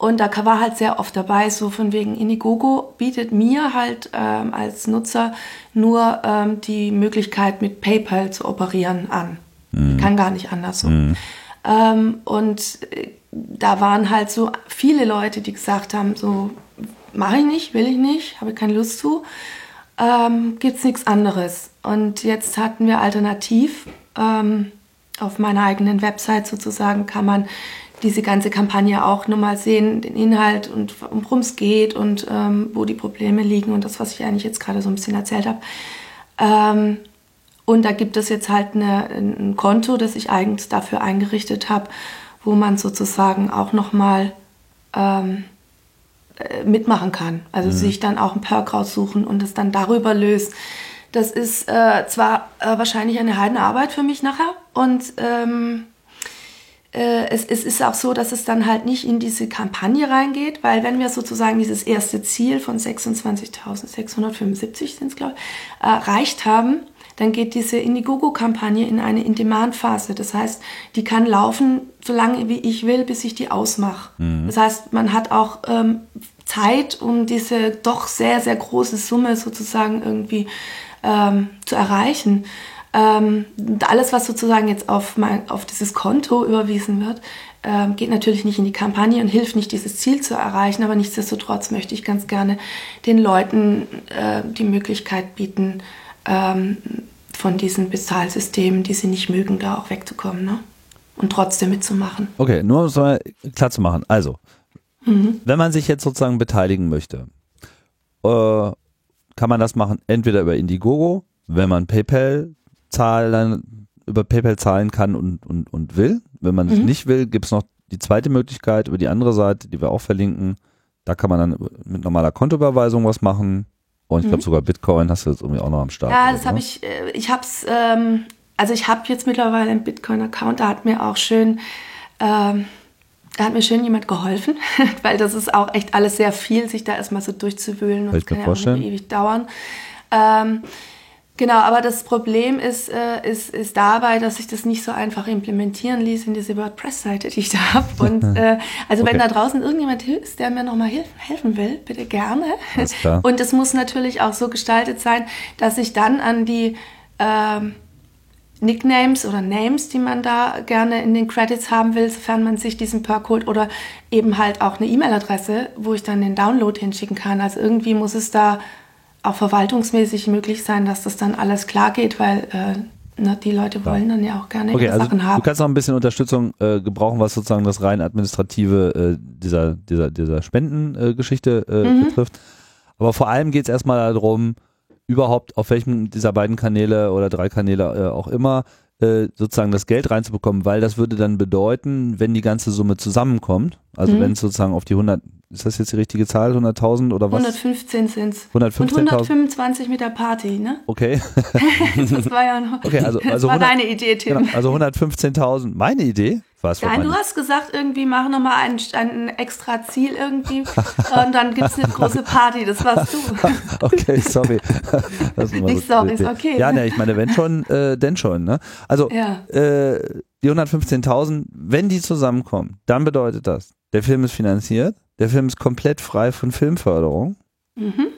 [SPEAKER 3] und da war halt sehr oft dabei, so von wegen Indiegogo bietet mir halt ähm, als Nutzer nur ähm, die Möglichkeit, mit PayPal zu operieren an. Mhm. Kann gar nicht anders so. Mhm. Ähm, und äh, da waren halt so viele Leute, die gesagt haben, so mache ich nicht, will ich nicht, habe keine Lust zu, ähm, es nichts anderes. Und jetzt hatten wir alternativ ähm, auf meiner eigenen Website sozusagen kann man diese ganze Kampagne auch nochmal sehen, den Inhalt und worum es geht und ähm, wo die Probleme liegen und das, was ich eigentlich jetzt gerade so ein bisschen erzählt habe. Ähm, und da gibt es jetzt halt eine, ein Konto, das ich eigens dafür eingerichtet habe, wo man sozusagen auch nochmal ähm, äh, mitmachen kann. Also mhm. sich dann auch ein Perk raussuchen und es dann darüber löst. Das ist äh, zwar äh, wahrscheinlich eine Heidenarbeit für mich nachher und ähm, äh, es, es ist auch so, dass es dann halt nicht in diese Kampagne reingeht, weil wenn wir sozusagen dieses erste Ziel von 26.675 sind es, glaube ich, erreicht haben, dann geht diese Indiegogo-Kampagne in eine In-Demand-Phase. Das heißt, die kann laufen, so lange wie ich will, bis ich die ausmache. Mhm. Das heißt, man hat auch ähm, Zeit, um diese doch sehr, sehr große Summe sozusagen irgendwie ähm, zu erreichen. Ähm, alles, was sozusagen jetzt auf, mein, auf dieses Konto überwiesen wird, ähm, geht natürlich nicht in die Kampagne und hilft nicht, dieses Ziel zu erreichen. Aber nichtsdestotrotz möchte ich ganz gerne den Leuten äh, die Möglichkeit bieten, ähm, von diesen Bezahlsystemen, die sie nicht mögen, da auch wegzukommen ne? und trotzdem mitzumachen.
[SPEAKER 1] Okay, nur um es mal klar zu machen. Also, mhm. wenn man sich jetzt sozusagen beteiligen möchte, äh, kann man das machen entweder über Indiegogo, wenn man PayPal zahlen, über PayPal zahlen kann und, und, und will. Wenn man es mhm. nicht will, gibt es noch die zweite Möglichkeit über die andere Seite, die wir auch verlinken. Da kann man dann mit normaler Kontoüberweisung was machen. Und ich glaube mhm. sogar Bitcoin hast du jetzt irgendwie auch noch am Start.
[SPEAKER 3] Ja, das habe ich, äh, ich habe es, ähm, also ich habe jetzt mittlerweile einen Bitcoin-Account, da hat mir auch schön, ähm, da hat mir schön jemand geholfen, weil das ist auch echt alles sehr viel, sich da erstmal so durchzuwühlen und
[SPEAKER 1] das kann ja
[SPEAKER 3] ewig dauern. Ähm, Genau, aber das Problem ist, äh, ist, ist dabei, dass sich das nicht so einfach implementieren ließ in diese WordPress-Seite, die ich da habe. Und äh, also okay. wenn da draußen irgendjemand ist, der mir nochmal helfen will, bitte gerne. Und es muss natürlich auch so gestaltet sein, dass ich dann an die ähm, Nicknames oder Names, die man da gerne in den Credits haben will, sofern man sich diesen Perk holt oder eben halt auch eine E-Mail-Adresse, wo ich dann den Download hinschicken kann. Also irgendwie muss es da auch verwaltungsmäßig möglich sein, dass das dann alles klar geht, weil äh, ne, die Leute wollen dann ja auch gerne
[SPEAKER 1] okay, also
[SPEAKER 3] Sachen haben.
[SPEAKER 1] Du kannst noch ein bisschen Unterstützung äh, gebrauchen, was sozusagen das rein administrative äh, dieser, dieser, dieser Spendengeschichte äh, mhm. betrifft. Aber vor allem geht es erstmal darum, überhaupt auf welchem dieser beiden Kanäle oder drei Kanäle äh, auch immer äh, sozusagen das Geld reinzubekommen, weil das würde dann bedeuten, wenn die ganze Summe zusammenkommt, also mhm. wenn es sozusagen auf die 100, ist das jetzt die richtige Zahl, 100.000 oder was?
[SPEAKER 3] 115 sind es.
[SPEAKER 1] 115
[SPEAKER 3] Und 125 mit der Party, ne?
[SPEAKER 1] Okay.
[SPEAKER 3] das war ja noch,
[SPEAKER 1] okay, also, also
[SPEAKER 3] das war
[SPEAKER 1] 100,
[SPEAKER 3] deine Idee, Tim.
[SPEAKER 1] Genau, also 115.000, meine Idee?
[SPEAKER 3] Was Nein, du hast gesagt, irgendwie mach nochmal ein, ein extra Ziel irgendwie und dann gibt es eine große Party, das warst du.
[SPEAKER 1] okay, sorry.
[SPEAKER 3] Nicht so sorry, ist okay.
[SPEAKER 1] Ja, ne, ich meine, wenn schon, äh, denn schon. Ne? Also ja. äh, die 115.000, wenn die zusammenkommen, dann bedeutet das, der Film ist finanziert, der Film ist komplett frei von Filmförderung mhm.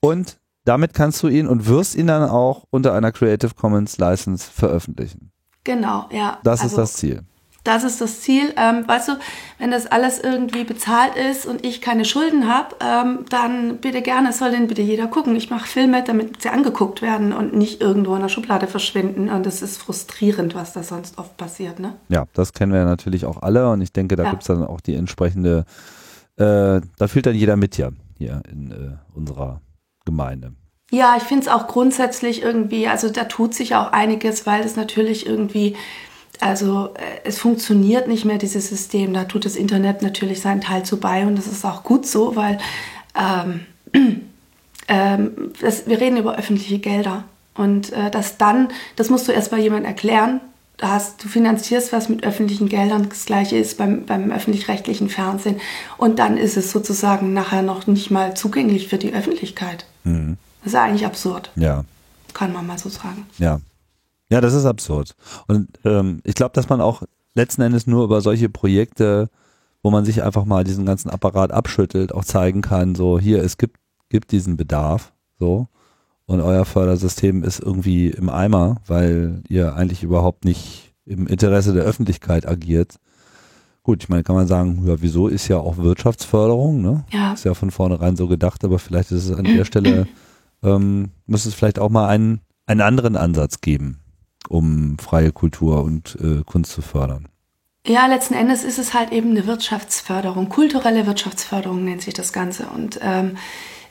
[SPEAKER 1] und damit kannst du ihn und wirst ihn dann auch unter einer Creative Commons License veröffentlichen.
[SPEAKER 3] Genau, ja.
[SPEAKER 1] Das also, ist das Ziel.
[SPEAKER 3] Das ist das Ziel. Ähm, weißt du, wenn das alles irgendwie bezahlt ist und ich keine Schulden habe, ähm, dann bitte gerne, soll denn bitte jeder gucken. Ich mache Filme, damit sie angeguckt werden und nicht irgendwo in der Schublade verschwinden. Und das ist frustrierend, was da sonst oft passiert. Ne?
[SPEAKER 1] Ja, das kennen wir ja natürlich auch alle. Und ich denke, da ja. gibt es dann auch die entsprechende, äh, da fühlt dann jeder mit ja hier in äh, unserer Gemeinde.
[SPEAKER 3] Ja, ich finde es auch grundsätzlich irgendwie, also da tut sich auch einiges, weil es natürlich irgendwie also äh, es funktioniert nicht mehr, dieses System. Da tut das Internet natürlich seinen Teil zu bei und das ist auch gut so, weil ähm, ähm, das, wir reden über öffentliche Gelder. Und äh, das dann, das musst du erst mal jemand erklären. Du, hast, du finanzierst was mit öffentlichen Geldern, das gleiche ist beim, beim öffentlich-rechtlichen Fernsehen. Und dann ist es sozusagen nachher noch nicht mal zugänglich für die Öffentlichkeit. Mhm. Das ist eigentlich absurd.
[SPEAKER 1] Ja.
[SPEAKER 3] Kann man mal so sagen.
[SPEAKER 1] Ja. Ja, das ist absurd. Und ähm, ich glaube, dass man auch letzten Endes nur über solche Projekte, wo man sich einfach mal diesen ganzen Apparat abschüttelt, auch zeigen kann, so hier, es gibt, gibt diesen Bedarf, so. Und euer Fördersystem ist irgendwie im Eimer, weil ihr eigentlich überhaupt nicht im Interesse der Öffentlichkeit agiert. Gut, ich meine, kann man sagen, ja, wieso ist ja auch Wirtschaftsförderung, ne?
[SPEAKER 3] Ja.
[SPEAKER 1] Ist ja von vornherein so gedacht, aber vielleicht ist es an der Stelle, ähm, muss es vielleicht auch mal einen, einen anderen Ansatz geben um freie Kultur und äh, Kunst zu fördern.
[SPEAKER 3] Ja, letzten Endes ist es halt eben eine Wirtschaftsförderung, kulturelle Wirtschaftsförderung nennt sich das Ganze. Und ähm,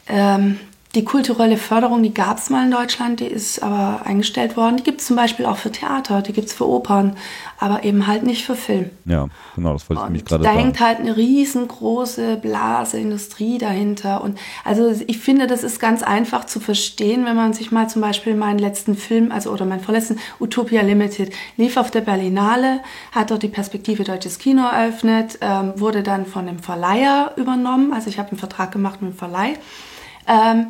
[SPEAKER 3] ähm, die kulturelle Förderung, die gab es mal in Deutschland, die ist aber eingestellt worden. Die gibt es zum Beispiel auch für Theater, die gibt es für Opern, aber eben halt nicht für Film.
[SPEAKER 1] Ja, genau, das wollte ich nämlich gerade
[SPEAKER 3] da
[SPEAKER 1] sagen.
[SPEAKER 3] hängt halt eine riesengroße Blase, Industrie dahinter. Und also ich finde, das ist ganz einfach zu verstehen, wenn man sich mal zum Beispiel meinen letzten Film, also oder meinen vorletzten Utopia Limited, lief auf der Berlinale, hat dort die Perspektive Deutsches Kino eröffnet, ähm, wurde dann von dem Verleiher übernommen. Also ich habe einen Vertrag gemacht mit dem Verleih. Ähm,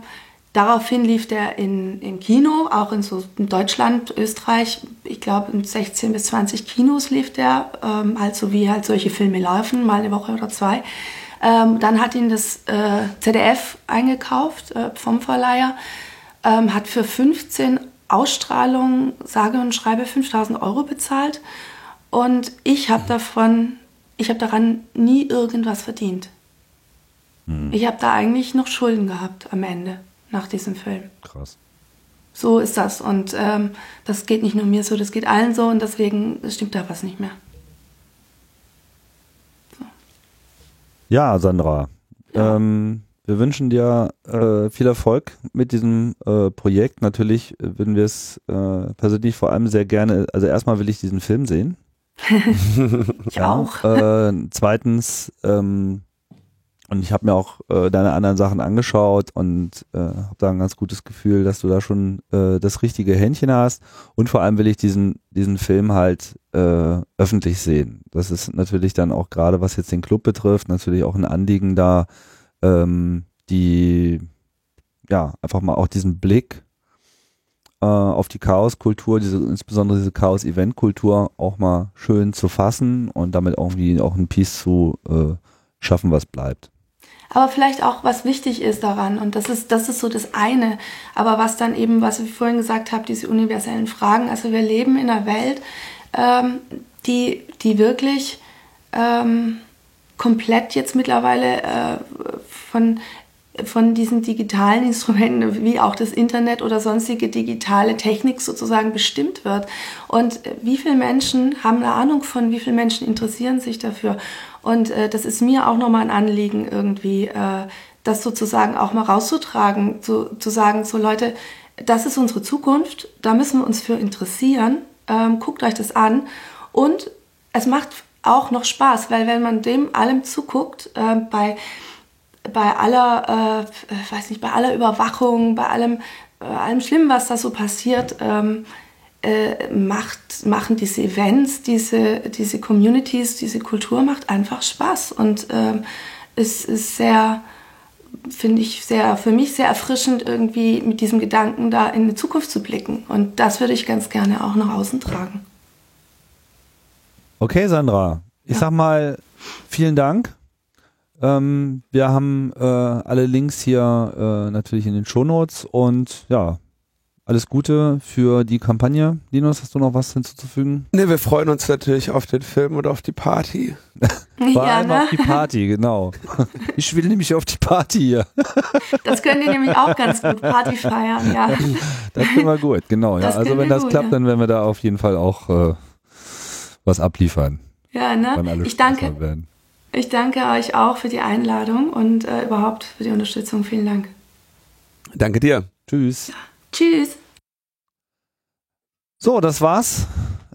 [SPEAKER 3] daraufhin lief der in, in Kino, auch in, so, Deutschland, Österreich, ich glaube in 16 bis 20 Kinos lief der, ähm, halt so wie halt solche Filme laufen, mal eine Woche oder zwei. Ähm, dann hat ihn das äh, ZDF eingekauft äh, vom Verleiher, ähm, hat für 15 Ausstrahlungen, sage und schreibe, 5000 Euro bezahlt. Und ich habe davon, ich habe daran nie irgendwas verdient. Ich habe da eigentlich noch Schulden gehabt am Ende, nach diesem Film.
[SPEAKER 1] Krass.
[SPEAKER 3] So ist das. Und ähm, das geht nicht nur mir so, das geht allen so. Und deswegen stimmt da was nicht mehr.
[SPEAKER 1] Ja, Sandra. Ähm, wir wünschen dir äh, viel Erfolg mit diesem äh, Projekt. Natürlich würden wir es äh, persönlich vor allem sehr gerne, also erstmal will ich diesen Film sehen.
[SPEAKER 3] Ich auch.
[SPEAKER 1] Äh, zweitens, ähm, und ich habe mir auch äh, deine anderen Sachen angeschaut und äh, habe da ein ganz gutes Gefühl, dass du da schon äh, das richtige Händchen hast. Und vor allem will ich diesen, diesen Film halt äh, öffentlich sehen. Das ist natürlich dann auch gerade, was jetzt den Club betrifft, natürlich auch ein Anliegen da, ähm, die, ja, einfach mal auch diesen Blick äh, auf die Chaoskultur, diese, insbesondere diese Chaos-Event-Kultur auch mal schön zu fassen und damit irgendwie auch ein Piece zu äh, schaffen, was bleibt.
[SPEAKER 3] Aber vielleicht auch, was wichtig ist daran, und das ist, das ist so das eine, aber was dann eben, was ich vorhin gesagt habe, diese universellen Fragen, also wir leben in einer Welt, ähm, die, die wirklich ähm, komplett jetzt mittlerweile äh, von, von diesen digitalen Instrumenten wie auch das Internet oder sonstige digitale Technik sozusagen bestimmt wird. Und wie viele Menschen haben eine Ahnung von, wie viele Menschen interessieren sich dafür? Und äh, das ist mir auch nochmal ein Anliegen, irgendwie äh, das sozusagen auch mal rauszutragen, zu, zu sagen, so Leute, das ist unsere Zukunft, da müssen wir uns für interessieren, ähm, guckt euch das an. Und es macht auch noch Spaß, weil wenn man dem allem zuguckt, äh, bei, bei aller, äh, weiß nicht, bei aller Überwachung, bei allem, äh, allem Schlimmen, was da so passiert, ähm, äh, macht, machen diese Events, diese, diese Communities, diese Kultur macht einfach Spaß und ähm, es ist sehr, finde ich, sehr, für mich sehr erfrischend, irgendwie mit diesem Gedanken da in die Zukunft zu blicken. Und das würde ich ganz gerne auch nach außen tragen.
[SPEAKER 1] Okay, Sandra. Ich
[SPEAKER 3] Ja.
[SPEAKER 1] sag mal, vielen Dank. Ähm, wir haben äh, alle Links hier äh, natürlich in den Shownotes und ja, alles Gute für die Kampagne. Linus, hast du noch was hinzuzufügen?
[SPEAKER 2] Ne, wir freuen uns natürlich auf den Film und auf die Party.
[SPEAKER 1] Vor
[SPEAKER 3] ja,
[SPEAKER 1] allem
[SPEAKER 3] ne?
[SPEAKER 1] auf die Party, genau. Ich will nämlich auf die Party hier.
[SPEAKER 3] Das können die nämlich auch ganz gut Party feiern, ja.
[SPEAKER 1] Das können wir gut, genau. Ja. Also wenn
[SPEAKER 3] wir
[SPEAKER 1] das
[SPEAKER 3] gut,
[SPEAKER 1] klappt,
[SPEAKER 3] ja.
[SPEAKER 1] dann werden wir da auf jeden Fall auch äh, was abliefern.
[SPEAKER 3] Ja,
[SPEAKER 1] Wenn alle
[SPEAKER 3] ne? Ich danke, ich danke euch auch für die Einladung und äh, überhaupt für die Unterstützung. Vielen Dank.
[SPEAKER 2] Danke dir.
[SPEAKER 1] Tschüss.
[SPEAKER 3] Tschüss.
[SPEAKER 1] So, das war's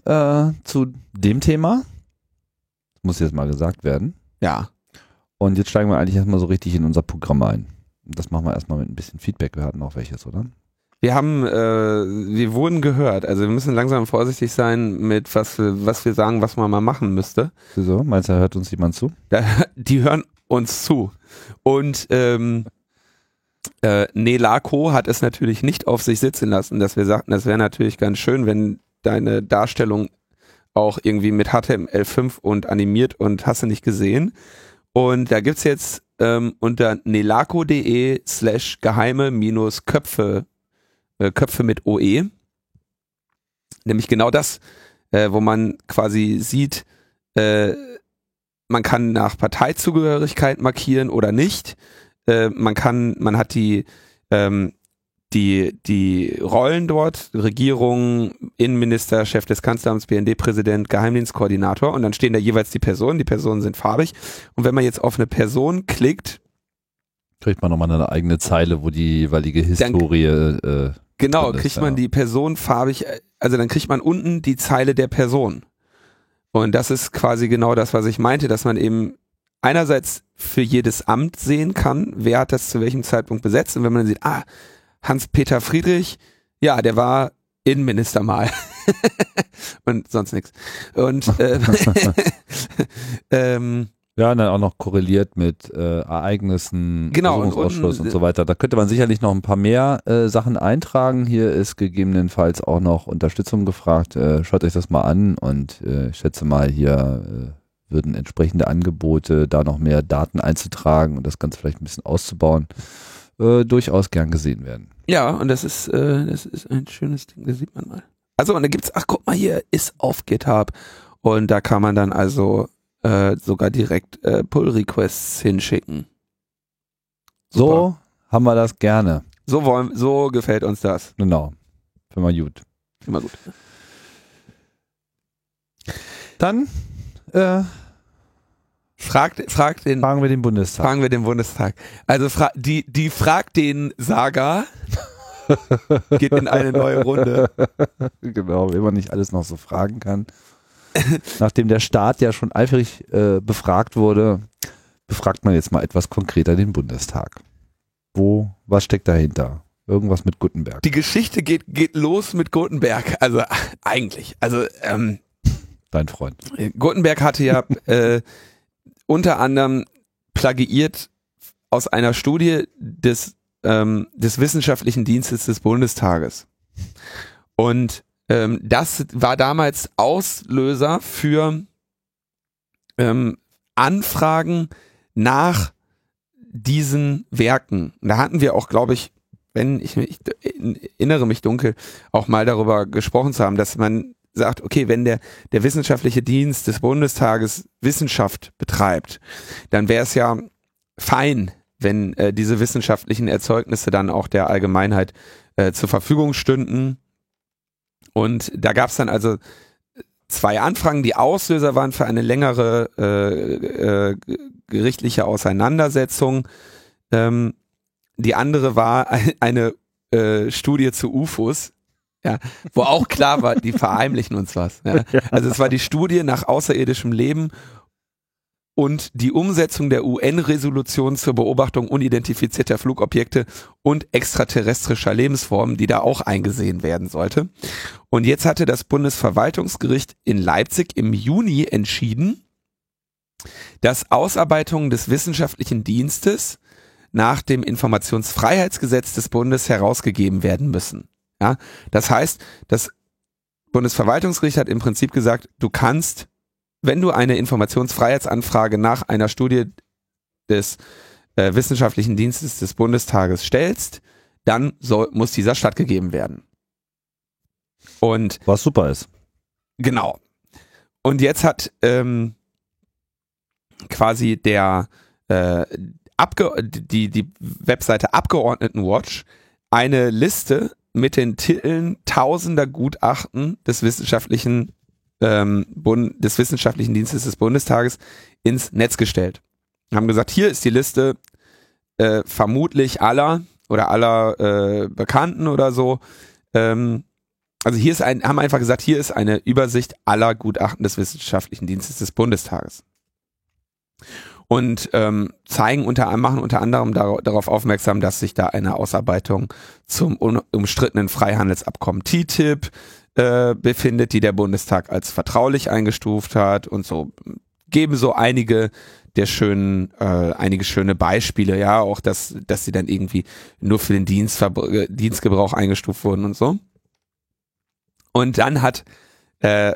[SPEAKER 1] äh, zu dem Thema. Muss jetzt mal gesagt werden.
[SPEAKER 2] Ja.
[SPEAKER 1] Und jetzt steigen wir eigentlich erstmal so richtig in unser Programm ein. Das machen wir erstmal mit ein bisschen Feedback. Wir hatten auch welches, oder?
[SPEAKER 2] Wir haben, äh, wir wurden gehört. Also wir müssen langsam vorsichtig sein mit was wir, was wir sagen, was man mal machen müsste.
[SPEAKER 1] Wieso? Meinst du, hört uns jemand zu?
[SPEAKER 2] Da, die hören uns zu. Und ähm, äh, Nelako hat es natürlich nicht auf sich sitzen lassen, dass wir sagten, das wäre natürlich ganz schön, wenn deine Darstellung auch irgendwie mit HTML5 und animiert und hast du nicht gesehen. Und da gibt's jetzt ähm, unter nelako.de slash geheime minus Köpfe, äh, Köpfe mit OE, nämlich genau das, äh, wo man quasi sieht, äh, man kann nach Parteizugehörigkeit markieren oder nicht. Äh, man kann, man hat die, ähm, die, die Rollen dort, Regierung, Innenminister, Chef des Kanzleramts, BND-Präsident, Geheimdienstkoordinator und dann stehen da jeweils die Personen, die Personen sind farbig und wenn man jetzt auf eine Person klickt,
[SPEAKER 1] Kriegt man nochmal eine eigene Zeile, wo die jeweilige Historie. Äh,
[SPEAKER 2] Genau,
[SPEAKER 1] drin ist,
[SPEAKER 2] kriegt man
[SPEAKER 1] ja.
[SPEAKER 2] die Person farbig, also dann kriegt man unten die Zeile der Person. Und das ist quasi genau das, was ich meinte, dass man eben einerseits für jedes Amt sehen kann, wer hat das zu welchem Zeitpunkt besetzt. Und wenn man dann sieht, ah, Hans-Peter Friedrich, ja, der war Innenminister mal. Und sonst nichts. Und äh, ähm,
[SPEAKER 1] Ja, und dann auch noch korreliert mit äh, Ereignissen,
[SPEAKER 2] Genau, und
[SPEAKER 1] Untersuchungsausschuss und,
[SPEAKER 2] unten-
[SPEAKER 1] so weiter. Da könnte man sicherlich noch ein paar mehr äh, Sachen eintragen. Hier ist gegebenenfalls auch noch Unterstützung gefragt. Äh, schaut euch das mal an und äh, ich schätze mal, hier äh, würden entsprechende Angebote, da noch mehr Daten einzutragen und das Ganze vielleicht ein bisschen auszubauen, äh, durchaus gern gesehen werden.
[SPEAKER 2] Ja, und das ist, äh, das ist ein schönes Ding, das sieht man mal. Also, und da gibt's, ach guck mal hier, ist auf GitHub. Und da kann man dann also äh, sogar direkt äh, Pull-Requests hinschicken.
[SPEAKER 1] So haben wir das gerne.
[SPEAKER 2] So wollen, so gefällt uns das.
[SPEAKER 1] Genau. Mal gut.
[SPEAKER 2] Immer gut.
[SPEAKER 1] Dann äh,
[SPEAKER 2] Fragt, fragt den,
[SPEAKER 1] fragen wir den Bundestag.
[SPEAKER 2] fragen wir den Bundestag. Also fra die, die fragt den Saga geht in eine neue Runde.
[SPEAKER 1] Genau, wenn man nicht alles noch so fragen kann. Nachdem der Staat ja schon eifrig äh, befragt wurde, befragt man jetzt mal etwas konkreter den Bundestag. Wo, was steckt dahinter? Irgendwas mit Gutenberg.
[SPEAKER 2] Die Geschichte geht, geht los mit Gutenberg. Also eigentlich. Also ähm,
[SPEAKER 1] Dein Freund.
[SPEAKER 2] Gutenberg hatte ja äh, unter anderem plagiiert aus einer Studie des, ähm, des Wissenschaftlichen Dienstes des Bundestages. Und ähm, das war damals Auslöser für ähm, Anfragen nach diesen Werken. Da hatten wir auch, glaube ich, wenn ich, ich erinnere mich dunkel, auch mal darüber gesprochen zu haben, dass man sagt, okay, wenn der, der wissenschaftliche Dienst des Bundestages Wissenschaft betreibt, dann wäre es ja fein, wenn äh, diese wissenschaftlichen Erzeugnisse dann auch der Allgemeinheit äh, zur Verfügung stünden. Und da gab es dann also zwei Anfragen, die Auslöser waren für eine längere äh, äh, gerichtliche Auseinandersetzung. Ähm, die andere war eine äh, Studie zu UFOs, ja, wo auch klar war, die verheimlichen uns was. Ja. Also es war die Studie nach außerirdischem Leben und die Umsetzung der UN-Resolution zur Beobachtung unidentifizierter Flugobjekte und extraterrestrischer Lebensformen, die da auch eingesehen werden sollte. Und jetzt hatte das Bundesverwaltungsgericht in Leipzig im Juni entschieden, dass Ausarbeitungen des wissenschaftlichen Dienstes nach dem Informationsfreiheitsgesetz des Bundes herausgegeben werden müssen. Ja, das heißt, das Bundesverwaltungsgericht hat im Prinzip gesagt, du kannst, wenn du eine Informationsfreiheitsanfrage nach einer Studie des äh, wissenschaftlichen Dienstes des Bundestages stellst, dann soll, muss dieser stattgegeben werden. Und
[SPEAKER 1] Was super ist.
[SPEAKER 2] Genau. Und jetzt hat ähm, quasi der äh, Abge die, die Webseite Abgeordnetenwatch eine Liste mit den Titeln tausender Gutachten des wissenschaftlichen ähm, Bund des wissenschaftlichen Dienstes des Bundestages ins Netz gestellt. Haben gesagt, hier ist die Liste äh, vermutlich aller oder aller äh, Bekannten oder so. Ähm, also hier ist ein, haben einfach gesagt, hier ist eine Übersicht aller Gutachten des wissenschaftlichen Dienstes des Bundestages. Und ähm, zeigen unter machen unter anderem dar darauf aufmerksam, dass sich da eine Ausarbeitung zum umstrittenen Freihandelsabkommen TTIP äh, befindet, die der Bundestag als vertraulich eingestuft hat und so geben so einige der schönen, äh, einige schöne Beispiele, ja, auch dass, dass sie dann irgendwie nur für den Dienstverbr Dienstgebrauch eingestuft wurden und so. Und dann hat, äh,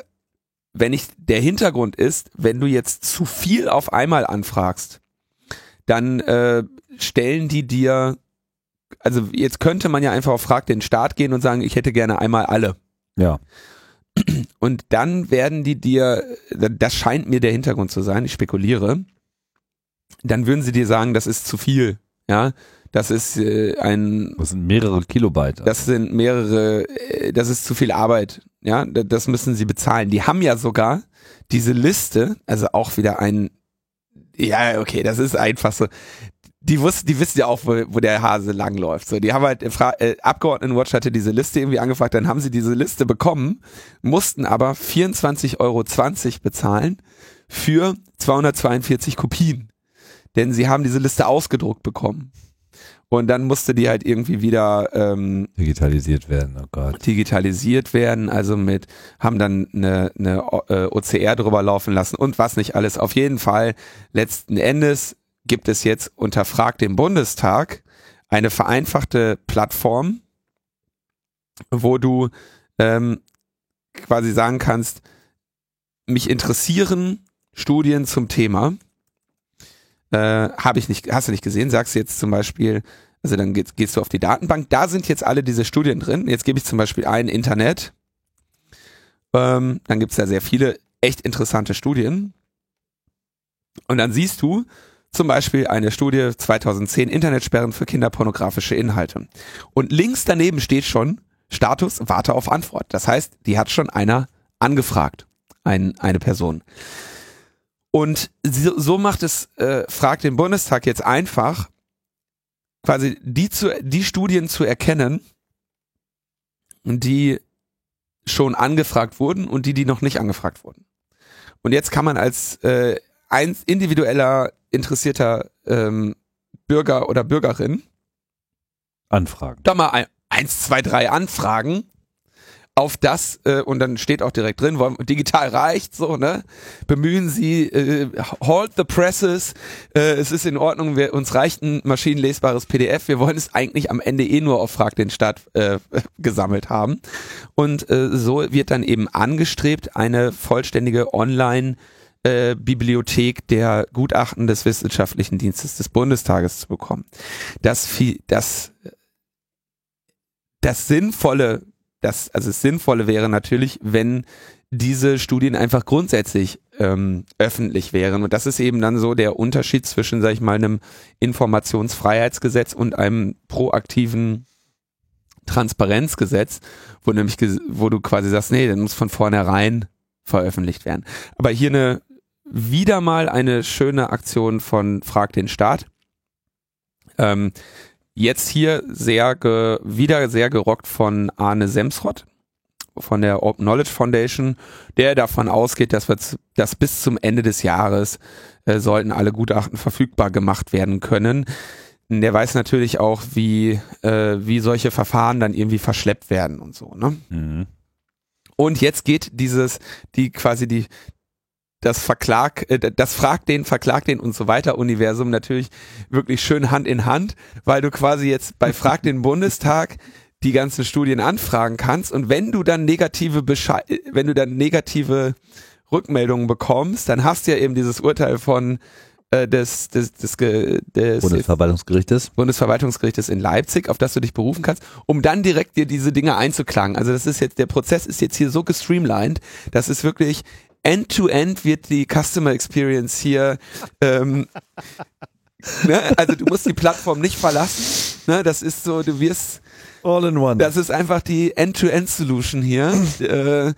[SPEAKER 2] wenn ich, der Hintergrund ist, wenn du jetzt zu viel auf einmal anfragst, dann äh, stellen die dir, also jetzt könnte man ja einfach auf Frag den Staat gehen und sagen, ich hätte gerne einmal alle.
[SPEAKER 1] Ja.
[SPEAKER 2] Und dann werden die dir, das scheint mir der Hintergrund zu sein, ich spekuliere, dann würden sie dir sagen, das ist zu viel, ja, das ist äh, ein,
[SPEAKER 1] Das sind mehrere Kilobyte.
[SPEAKER 2] das sind mehrere, äh, das ist zu viel Arbeit, ja, das müssen sie bezahlen. Die haben ja sogar diese Liste, also auch wieder ein, ja, okay, das ist einfach so, die wussten, die wissen ja auch, wo, wo der Hase langläuft. So, die haben halt, äh, Abgeordnetenwatch hatte diese Liste irgendwie angefragt, dann haben sie diese Liste bekommen, mussten aber 24,20 Euro bezahlen für 242 Kopien. Denn sie haben diese Liste ausgedruckt bekommen. Und dann musste die halt irgendwie wieder ähm,
[SPEAKER 1] digitalisiert werden, oh Gott.
[SPEAKER 2] Digitalisiert werden, also mit, haben dann eine, eine äh, OCR drüber laufen lassen und was nicht alles. Auf jeden Fall, letzten Endes gibt es jetzt unter Frag den Bundestag eine vereinfachte Plattform, wo du ähm, quasi sagen kannst, mich interessieren Studien zum Thema. Äh, Habe ich nicht, hast du nicht gesehen? Sagst du jetzt zum Beispiel, also dann gehst, gehst du auf die Datenbank, da sind jetzt alle diese Studien drin. Jetzt gebe ich zum Beispiel ein Internet. Ähm, dann gibt es da sehr viele echt interessante Studien. Und dann siehst du zum Beispiel eine Studie 2010 Internetsperren für kinderpornografische Inhalte. Und links daneben steht schon Status Warte auf Antwort. Das heißt, die hat schon einer angefragt, ein, eine Person. Und so, so macht es, äh, fragt den Bundestag jetzt einfach, quasi die, zu, die Studien zu erkennen, die schon angefragt wurden und die, die noch nicht angefragt wurden. Und jetzt kann man als äh, ein individueller, interessierter ähm, Bürger oder Bürgerin
[SPEAKER 1] anfragen.
[SPEAKER 2] Da mal ein, eins, zwei, drei Anfragen auf das äh, und dann steht auch direkt drin, wollen, digital reicht so, ne? Bemühen Sie, äh, hold the presses, äh, es ist in Ordnung, wir, uns reicht ein maschinenlesbares PDF, wir wollen es eigentlich am Ende eh nur auf Frag den Staat äh, gesammelt haben. Und äh, so wird dann eben angestrebt, eine vollständige Online- äh, Bibliothek der Gutachten des Wissenschaftlichen Dienstes des Bundestages zu bekommen. Das, das, das Sinnvolle das, also das Sinnvolle wäre natürlich, wenn diese Studien einfach grundsätzlich ähm, öffentlich wären. Und das ist eben dann so der Unterschied zwischen, sag ich mal, einem Informationsfreiheitsgesetz und einem proaktiven Transparenzgesetz, wo nämlich, wo du quasi sagst, nee, dann muss von vornherein veröffentlicht werden. Aber hier eine, wieder mal eine schöne Aktion von Frag den Staat. Ähm, Jetzt hier sehr ge, wieder sehr gerockt von Arne Semsrott von der Open Knowledge Foundation, der davon ausgeht, dass, wir dass bis zum Ende des Jahres äh, sollten alle Gutachten verfügbar gemacht werden können. Der weiß natürlich auch, wie, äh, wie solche Verfahren dann irgendwie verschleppt werden und so. Ne? Mhm. Und jetzt geht dieses, die quasi die, das Verklag, äh, das fragt den, verklagt den und so weiter Universum natürlich wirklich schön Hand in Hand, weil du quasi jetzt bei Frag den Bundestag die ganzen Studien anfragen kannst und wenn du dann negative Bescheid, wenn du dann negative Rückmeldungen bekommst, dann hast du ja eben dieses Urteil von äh, des, des, des, des
[SPEAKER 1] Bundesverwaltungsgerichtes.
[SPEAKER 2] Bundesverwaltungsgerichtes in Leipzig, auf das du dich berufen kannst, um dann direkt dir diese Dinge einzuklagen. Also das ist jetzt, der Prozess ist jetzt hier so gestreamlined, das ist wirklich end-to-end wird die Customer Experience hier ähm, ne? also du musst die Plattform nicht verlassen. Ne? Das ist so, du wirst
[SPEAKER 1] All in one.
[SPEAKER 2] Das ist einfach die End-to-End-Solution hier, äh,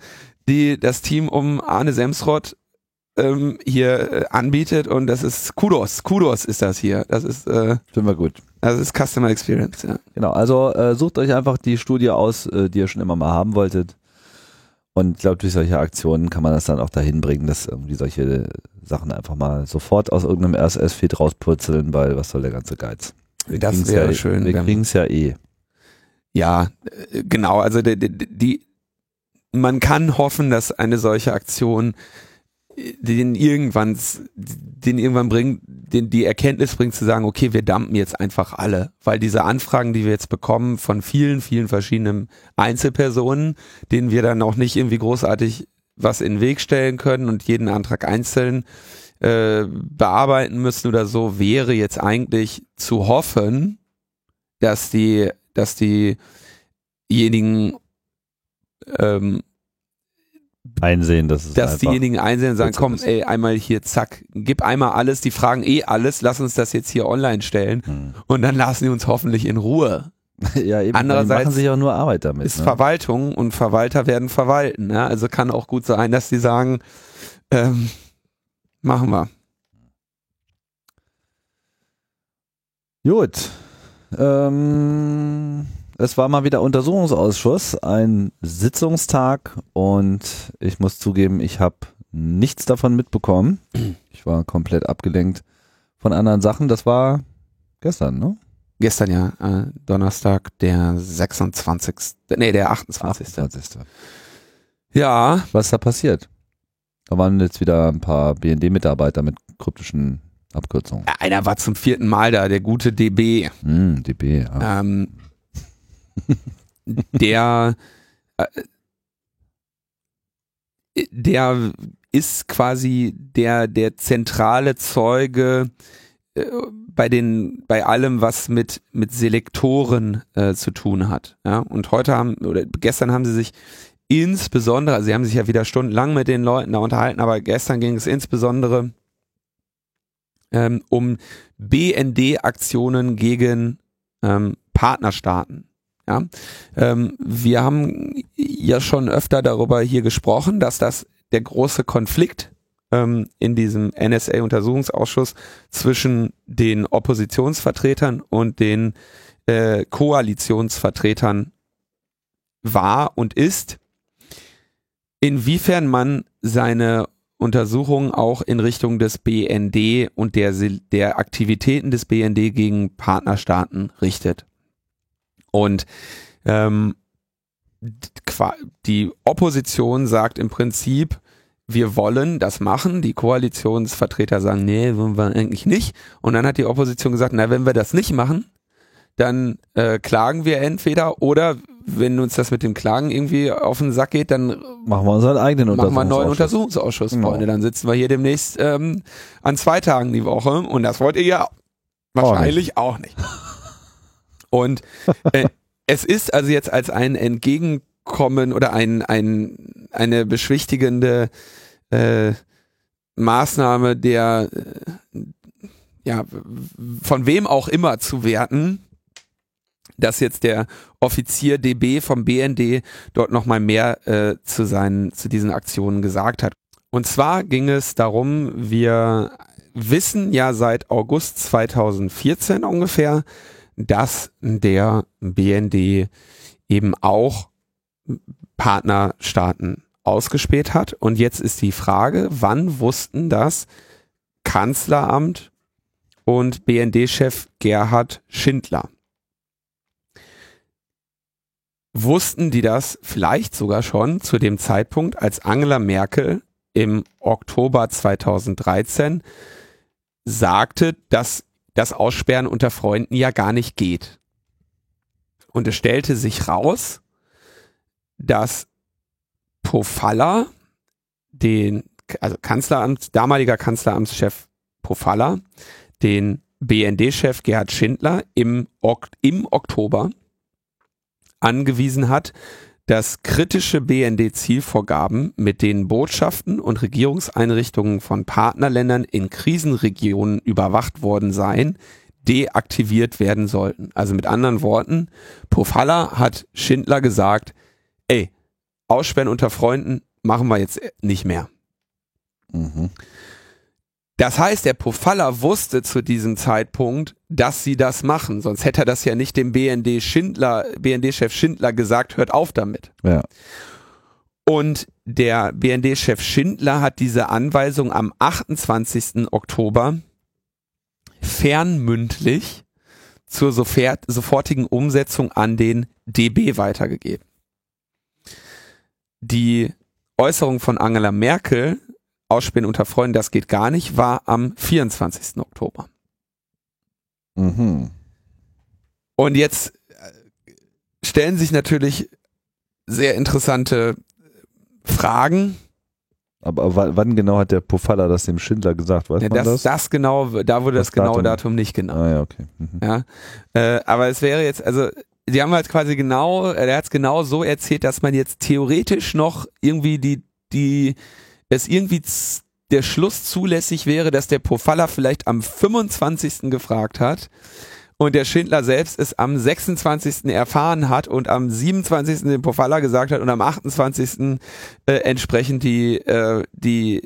[SPEAKER 2] die das Team um Arne Semsrott ähm, hier äh, anbietet und das ist Kudos, Kudos ist das hier. Das ist äh,
[SPEAKER 1] Finden wir gut.
[SPEAKER 2] Das ist Customer Experience, ja.
[SPEAKER 1] Genau, also äh, sucht euch einfach die Studie aus, äh, die ihr schon immer mal haben wolltet. Und ich glaube, durch solche Aktionen kann man das dann auch dahin bringen, dass irgendwie solche Sachen einfach mal sofort aus irgendeinem RSS-Feed rauspurzeln, weil was soll der ganze Geiz?
[SPEAKER 2] Wir das wäre
[SPEAKER 1] ja,
[SPEAKER 2] schön.
[SPEAKER 1] Wir kriegen es ja eh.
[SPEAKER 2] Ja, äh, genau. Also die, die, die, man kann hoffen, dass eine solche Aktion den irgendwann, den irgendwann bringt, den die Erkenntnis bringt zu sagen, okay, wir dumpen jetzt einfach alle, weil diese Anfragen, die wir jetzt bekommen von vielen, vielen verschiedenen Einzelpersonen, denen wir dann auch nicht irgendwie großartig was in den Weg stellen können und jeden Antrag einzeln äh, bearbeiten müssen oder so, wäre jetzt eigentlich zu hoffen, dass die, dass diejenigen ähm,
[SPEAKER 1] einsehen, dass es
[SPEAKER 2] dass diejenigen einsehen und sagen, komm, ey, einmal hier, zack, gib einmal alles, die fragen eh alles, lass uns das jetzt hier online stellen hm. und dann lassen die uns hoffentlich in Ruhe.
[SPEAKER 1] ja, eben, Andererseits machen sich auch nur Arbeit damit.
[SPEAKER 2] Ist ne? Verwaltung und Verwalter werden verwalten. Ne? Also kann auch gut sein, dass die sagen, ähm, machen wir.
[SPEAKER 1] Gut. Ähm, es war mal wieder Untersuchungsausschuss, ein Sitzungstag und ich muss zugeben, ich habe nichts davon mitbekommen. Ich war komplett abgelenkt von anderen Sachen. Das war gestern, ne?
[SPEAKER 2] Gestern ja, äh, Donnerstag, der 26. Nee, der 28.
[SPEAKER 1] 28.
[SPEAKER 2] Ja,
[SPEAKER 1] Was ist da passiert? Da waren jetzt wieder ein paar BND-Mitarbeiter mit kryptischen Abkürzungen.
[SPEAKER 2] einer war zum vierten Mal da, der gute DB.
[SPEAKER 1] Hm, DB, ja.
[SPEAKER 2] Ähm, der, äh, der ist quasi der, der zentrale Zeuge äh, bei den, bei allem, was mit, mit Selektoren äh, zu tun hat. Ja? Und heute haben, oder gestern haben sie sich insbesondere, also sie haben sich ja wieder stundenlang mit den Leuten da unterhalten, aber gestern ging es insbesondere ähm, um BND-Aktionen gegen ähm, Partnerstaaten. Ja, ähm, wir haben ja schon öfter darüber hier gesprochen, dass das der große Konflikt ähm, in diesem NSA-Untersuchungsausschuss zwischen den Oppositionsvertretern und den äh, Koalitionsvertretern war und ist, inwiefern man seine Untersuchungen auch in Richtung des BND und der, der Aktivitäten des BND gegen Partnerstaaten richtet. Und ähm, die Opposition sagt im Prinzip, wir wollen das machen. Die Koalitionsvertreter sagen, nee, wollen wir eigentlich nicht. Und dann hat die Opposition gesagt, na, wenn wir das nicht machen, dann äh, klagen wir entweder oder wenn uns das mit dem Klagen irgendwie auf den Sack geht, dann
[SPEAKER 1] machen wir unseren eigenen
[SPEAKER 2] machen wir einen neuen
[SPEAKER 1] Untersuchungsausschuss.
[SPEAKER 2] Untersuchungsausschuss,
[SPEAKER 1] Genau.
[SPEAKER 2] Freunde. Dann sitzen wir hier demnächst ähm, an zwei Tagen die Woche und das wollt ihr ja wahrscheinlich auch nicht. Und äh, es ist also jetzt als ein Entgegenkommen oder ein, ein, eine beschwichtigende äh, Maßnahme der äh, ja, von wem auch immer zu werten, dass jetzt der Offizier DB vom BND dort nochmal mehr äh, zu seinen, zu diesen Aktionen gesagt hat. Und zwar ging es darum, wir wissen ja seit August 2014 ungefähr, dass der BND eben auch Partnerstaaten ausgespäht hat. Und jetzt ist die Frage, wann wussten das Kanzleramt und BND-Chef Gerhard Schindler? Wussten die das vielleicht sogar schon zu dem Zeitpunkt, als Angela Merkel im Oktober 2013 sagte, dass das Aussperren unter Freunden ja gar nicht geht. Und es stellte sich raus, dass Pofalla, den, also Kanzleramt, damaliger Kanzleramtschef Pofalla, den BND-Chef Gerhard Schindler im, im Oktober angewiesen hat, dass kritische BND-Zielvorgaben, mit denen Botschaften und Regierungseinrichtungen von Partnerländern in Krisenregionen überwacht worden seien, deaktiviert werden sollten. Also mit anderen Worten, Pofalla hat Schindler gesagt, ey, Aussperren unter Freunden machen wir jetzt nicht mehr.
[SPEAKER 1] Mhm.
[SPEAKER 2] Das heißt, der Pofalla wusste zu diesem Zeitpunkt, dass sie das machen, sonst hätte er das ja nicht dem BND Schindler, BND-Chef Schindler gesagt, hört auf damit.
[SPEAKER 1] Ja.
[SPEAKER 2] Und der BND-Chef Schindler hat diese Anweisung am 28. Oktober fernmündlich zur sofort, sofortigen Umsetzung an den DB weitergegeben. Die Äußerung von Angela Merkel, Ausspähen unter Freunden, das geht gar nicht, war am 24. Oktober.
[SPEAKER 1] Mhm.
[SPEAKER 2] Und jetzt äh, stellen sich natürlich sehr interessante Fragen.
[SPEAKER 1] Aber wann, genau hat der Pofalla das dem Schindler gesagt? Weiß
[SPEAKER 2] Ja, das,
[SPEAKER 1] das?
[SPEAKER 2] das genau, da wurde das,
[SPEAKER 1] Das
[SPEAKER 2] genaue
[SPEAKER 1] Datum.
[SPEAKER 2] Datum nicht genannt.
[SPEAKER 1] Ah ja, okay. Mhm.
[SPEAKER 2] Ja, äh, aber es wäre jetzt, also die haben halt quasi genau, äh, er hat es genau so erzählt, dass man jetzt theoretisch noch irgendwie die, die, es irgendwie der Schluss zulässig wäre, dass der Pofalla vielleicht am 25. gefragt hat und der Schindler selbst es am 26. erfahren hat und am 27. den Pofalla gesagt hat und am 28. Äh, entsprechend die, äh, die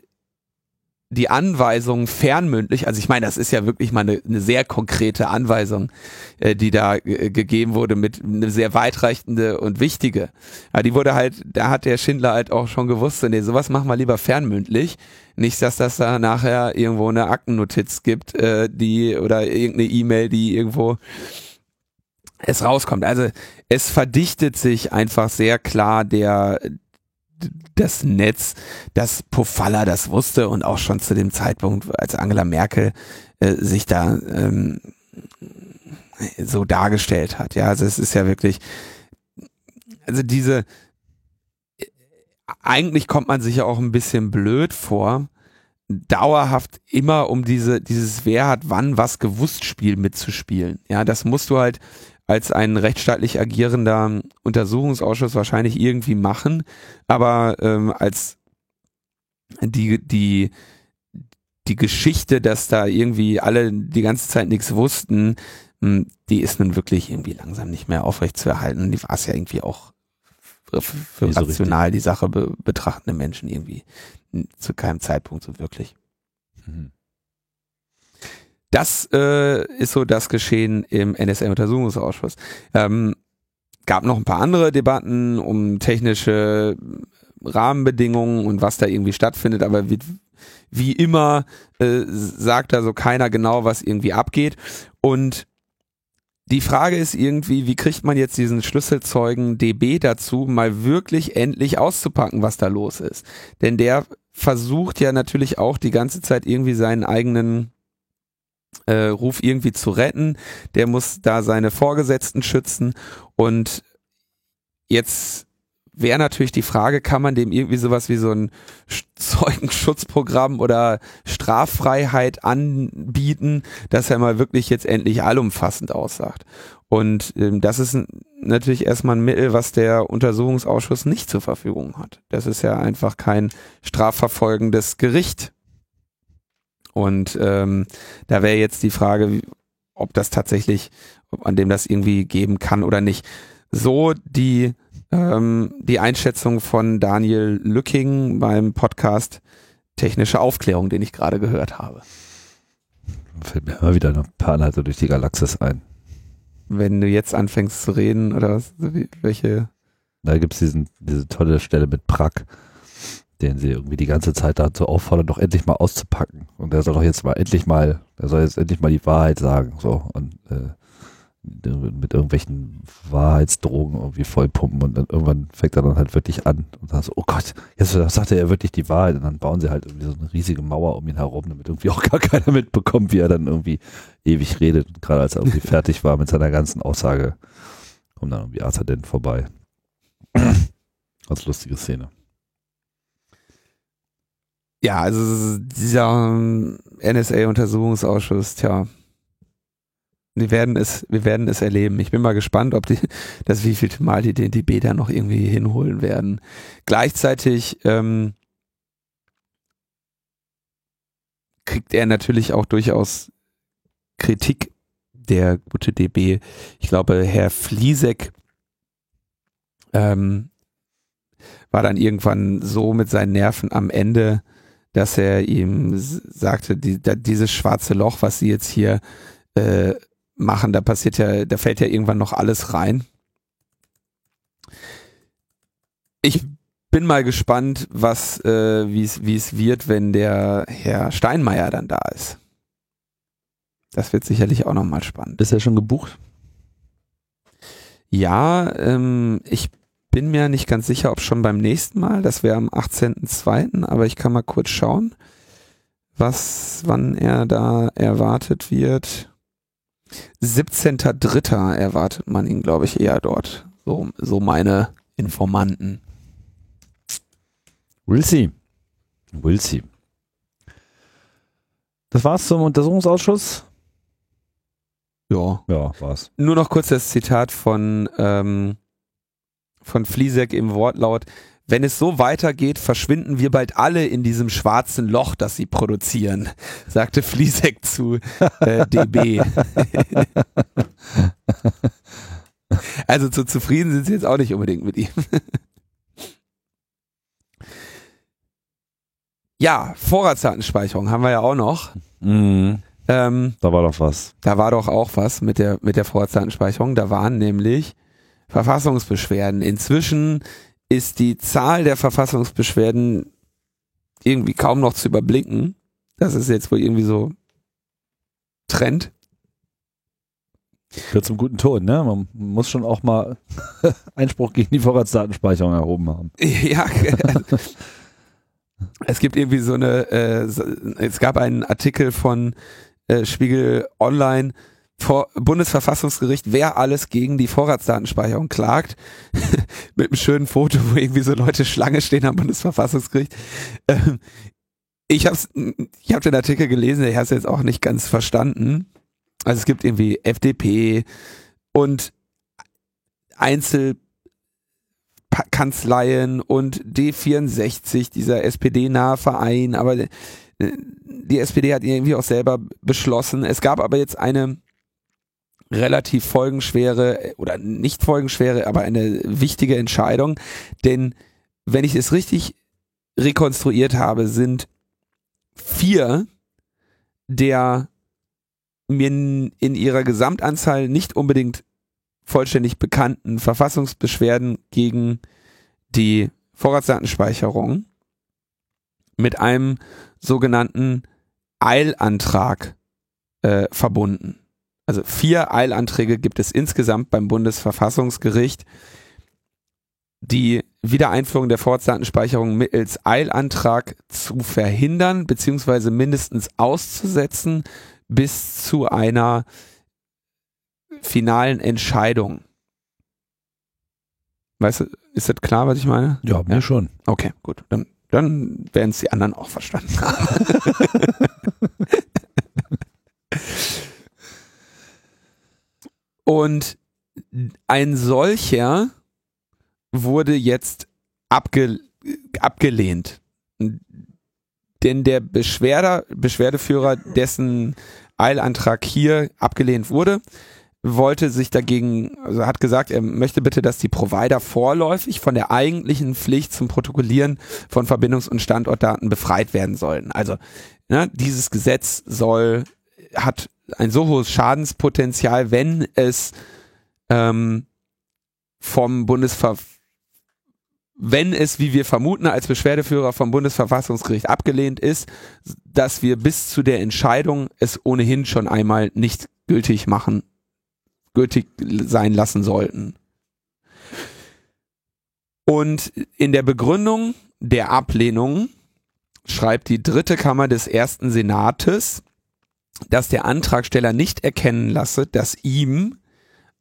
[SPEAKER 2] die Anweisung fernmündlich, also ich meine, das ist ja wirklich mal eine, eine sehr konkrete Anweisung, äh, die da äh, gegeben wurde, mit eine sehr weitreichende und wichtige. Aber die wurde halt, da hat der Schindler halt auch schon gewusst, nee, sowas machen wir lieber fernmündlich. Nicht, dass das da nachher irgendwo eine Aktennotiz gibt, äh, die oder irgendeine E-Mail, die irgendwo es rauskommt. Also es verdichtet sich einfach sehr klar der das Netz, dass Pofalla das wusste und auch schon zu dem Zeitpunkt, als Angela Merkel äh, sich da ähm, so dargestellt hat. Ja, also es ist ja wirklich, also diese, eigentlich kommt man sich ja auch ein bisschen blöd vor, dauerhaft immer um diese, dieses Wer hat wann was gewusst Spiel mitzuspielen. Ja, das musst du halt als ein rechtsstaatlich agierender Untersuchungsausschuss wahrscheinlich irgendwie machen, aber ähm, als die, die, die Geschichte, dass da irgendwie alle die ganze Zeit nichts wussten, hm, die ist nun wirklich irgendwie langsam nicht mehr aufrecht zu erhalten. Die war es ja irgendwie auch für, für so rational richtig. die Sache be betrachtende Menschen irgendwie zu keinem Zeitpunkt so wirklich. Mhm. Das äh, ist so das Geschehen im NSA-Untersuchungsausschuss. Ähm, gab noch ein paar andere Debatten um technische Rahmenbedingungen und was da irgendwie stattfindet, aber wie, wie immer äh, sagt da so keiner genau, was irgendwie abgeht. Und die Frage ist irgendwie, wie kriegt man jetzt diesen Schlüsselzeugen DB dazu, mal wirklich endlich auszupacken, was da los ist? Denn der versucht ja natürlich auch die ganze Zeit irgendwie seinen eigenen äh, Ruf irgendwie zu retten. Der muss da seine Vorgesetzten schützen und jetzt wäre natürlich die Frage, kann man dem irgendwie sowas wie so ein Zeugenschutzprogramm oder Straffreiheit anbieten, dass er mal wirklich jetzt endlich allumfassend aussagt. Und ähm, das ist natürlich erstmal ein Mittel, was der Untersuchungsausschuss nicht zur Verfügung hat. Das ist ja einfach kein strafverfolgendes Gericht, und ähm, da wäre jetzt die Frage, ob das tatsächlich, ob an dem das irgendwie geben kann oder nicht. So die ähm, die Einschätzung von Daniel Lücking beim Podcast Technische Aufklärung, den ich gerade gehört habe.
[SPEAKER 1] Fällt mir immer wieder ein paar Anhalte durch die Galaxis ein.
[SPEAKER 2] Wenn du jetzt anfängst zu reden oder was, welche?
[SPEAKER 1] Da gibt es diese tolle Stelle mit Prag den sie irgendwie die ganze Zeit dazu auffordern, doch endlich mal auszupacken. Und der soll doch jetzt mal endlich mal, der soll jetzt endlich mal die Wahrheit sagen. So und äh, mit irgendwelchen Wahrheitsdrogen irgendwie vollpumpen und dann irgendwann fängt er dann halt wirklich an und dann so, oh Gott, jetzt sagt er ja wirklich die Wahrheit und dann bauen sie halt irgendwie so eine riesige Mauer um ihn herum, damit irgendwie auch gar keiner mitbekommt, wie er dann irgendwie ewig redet. Und gerade als er irgendwie fertig war mit seiner ganzen Aussage, kommt dann irgendwie Arthur denn vorbei. Ganz lustige Szene.
[SPEAKER 2] Ja, also dieser ähm, NSA-Untersuchungsausschuss, tja, wir werden es, wir werden es erleben. Ich bin mal gespannt, ob die, das wievielte Mal die den DB da noch irgendwie hinholen werden. Gleichzeitig ähm, kriegt er natürlich auch durchaus Kritik, der gute DB. Ich glaube, Herr Fliesek ähm, war dann irgendwann so mit seinen Nerven am Ende, dass er ihm sagte, die, da, dieses schwarze Loch, was sie jetzt hier äh, machen, da passiert ja, da fällt ja irgendwann noch alles rein. Ich bin mal gespannt, was, äh, wie es wird, wenn der Herr Steinmeier dann da ist. Das wird sicherlich auch nochmal spannend.
[SPEAKER 1] Ist er schon gebucht?
[SPEAKER 2] Ja, ähm, ich bin mir nicht ganz sicher, ob schon beim nächsten Mal. Das wäre am 18.02., aber ich kann mal kurz schauen, was, wann er da erwartet wird. 17.03. erwartet man ihn, glaube ich, eher dort. So, so meine Informanten.
[SPEAKER 1] We'll see. We'll see. Das war's zum Untersuchungsausschuss.
[SPEAKER 2] Ja. Ja, war's. Nur noch kurz das Zitat von ähm, von Fliesek im Wortlaut, wenn es so weitergeht, verschwinden wir bald alle in diesem schwarzen Loch, das sie produzieren, sagte Fliesek zu äh, DB. also zu zufrieden sind sie jetzt auch nicht unbedingt mit ihm. Ja, Vorratsdatenspeicherung haben wir ja auch noch.
[SPEAKER 1] Mhm.
[SPEAKER 2] Ähm,
[SPEAKER 1] Da war doch was.
[SPEAKER 2] da war doch auch was mit der, mit der Vorratsdatenspeicherung. Da waren nämlich Verfassungsbeschwerden. Inzwischen ist die Zahl der Verfassungsbeschwerden irgendwie kaum noch zu überblicken. Das ist jetzt wohl irgendwie so Trend.
[SPEAKER 1] Gehört zum guten Ton, ne? Man muss schon auch mal Einspruch gegen die Vorratsdatenspeicherung erhoben haben.
[SPEAKER 2] Ja, es gibt irgendwie so eine, äh, es gab einen Artikel von äh, Spiegel Online vor Bundesverfassungsgericht, wer alles gegen die Vorratsdatenspeicherung klagt, mit einem schönen Foto, wo irgendwie so Leute Schlange stehen am Bundesverfassungsgericht. Ähm, ich habe ich hab den Artikel gelesen, ich habe es jetzt auch nicht ganz verstanden. Also es gibt irgendwie FDP und Einzel Pa- Kanzleien und D64, dieser SPD-nahe Verein, aber äh, die SPD hat irgendwie auch selber beschlossen. Es gab aber jetzt eine relativ folgenschwere oder nicht folgenschwere, aber eine wichtige Entscheidung, denn wenn ich es richtig rekonstruiert habe, sind vier der mir in in ihrer Gesamtanzahl nicht unbedingt vollständig bekannten Verfassungsbeschwerden gegen die Vorratsdatenspeicherung mit einem sogenannten Eilantrag äh, verbunden. Also vier Eilanträge gibt es insgesamt beim Bundesverfassungsgericht, die Wiedereinführung der Vorratsdatenspeicherung mittels Eilantrag zu verhindern beziehungsweise mindestens auszusetzen bis zu einer finalen Entscheidung. Weißt du, ist das klar, was ich meine?
[SPEAKER 1] Ja, mir
[SPEAKER 2] Ja.
[SPEAKER 1] schon.
[SPEAKER 2] Okay, gut. Dann, dann werden es die anderen auch verstanden haben. Und ein solcher wurde jetzt abge, abgelehnt. Denn der Beschwerder, Beschwerdeführer, dessen Eilantrag hier abgelehnt wurde, wollte sich dagegen, also hat gesagt, er möchte bitte, dass die Provider vorläufig von der eigentlichen Pflicht zum Protokollieren von Verbindungs- und Standortdaten befreit werden sollen. Also ne, dieses Gesetz soll, hat ein so hohes Schadenspotenzial, wenn es ähm, vom Bundesver wenn es, wie wir vermuten, als Beschwerdeführer vom Bundesverfassungsgericht abgelehnt ist, dass wir bis zu der Entscheidung es ohnehin schon einmal nicht gültig machen, gültig sein lassen sollten. Und in der Begründung der Ablehnung schreibt die dritte Kammer des ersten Senates, dass der Antragsteller nicht erkennen lasse, dass ihm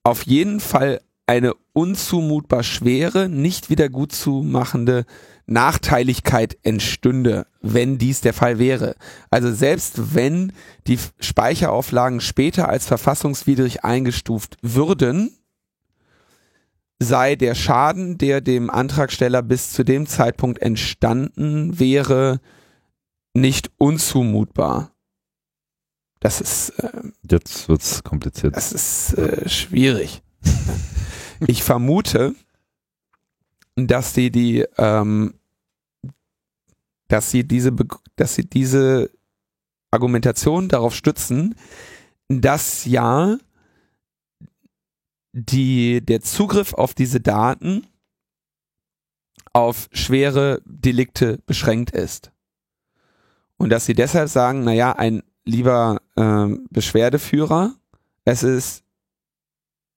[SPEAKER 2] auf jeden Fall eine unzumutbar schwere, nicht wieder gut zu machende Nachteiligkeit entstünde, wenn dies der Fall wäre. Also selbst wenn die Speicherauflagen später als verfassungswidrig eingestuft würden, sei der Schaden, der dem Antragsteller bis zu dem Zeitpunkt entstanden wäre, nicht unzumutbar. Das ist, äh,
[SPEAKER 1] Jetzt wird's kompliziert.
[SPEAKER 2] das ist äh, schwierig. Ich vermute, dass sie die, ähm, dass sie diese, dass sie diese Argumentation darauf stützen, dass ja die, der Zugriff auf diese Daten auf schwere Delikte beschränkt ist. Und dass sie deshalb sagen, naja, ein lieber ähm, Beschwerdeführer, es ist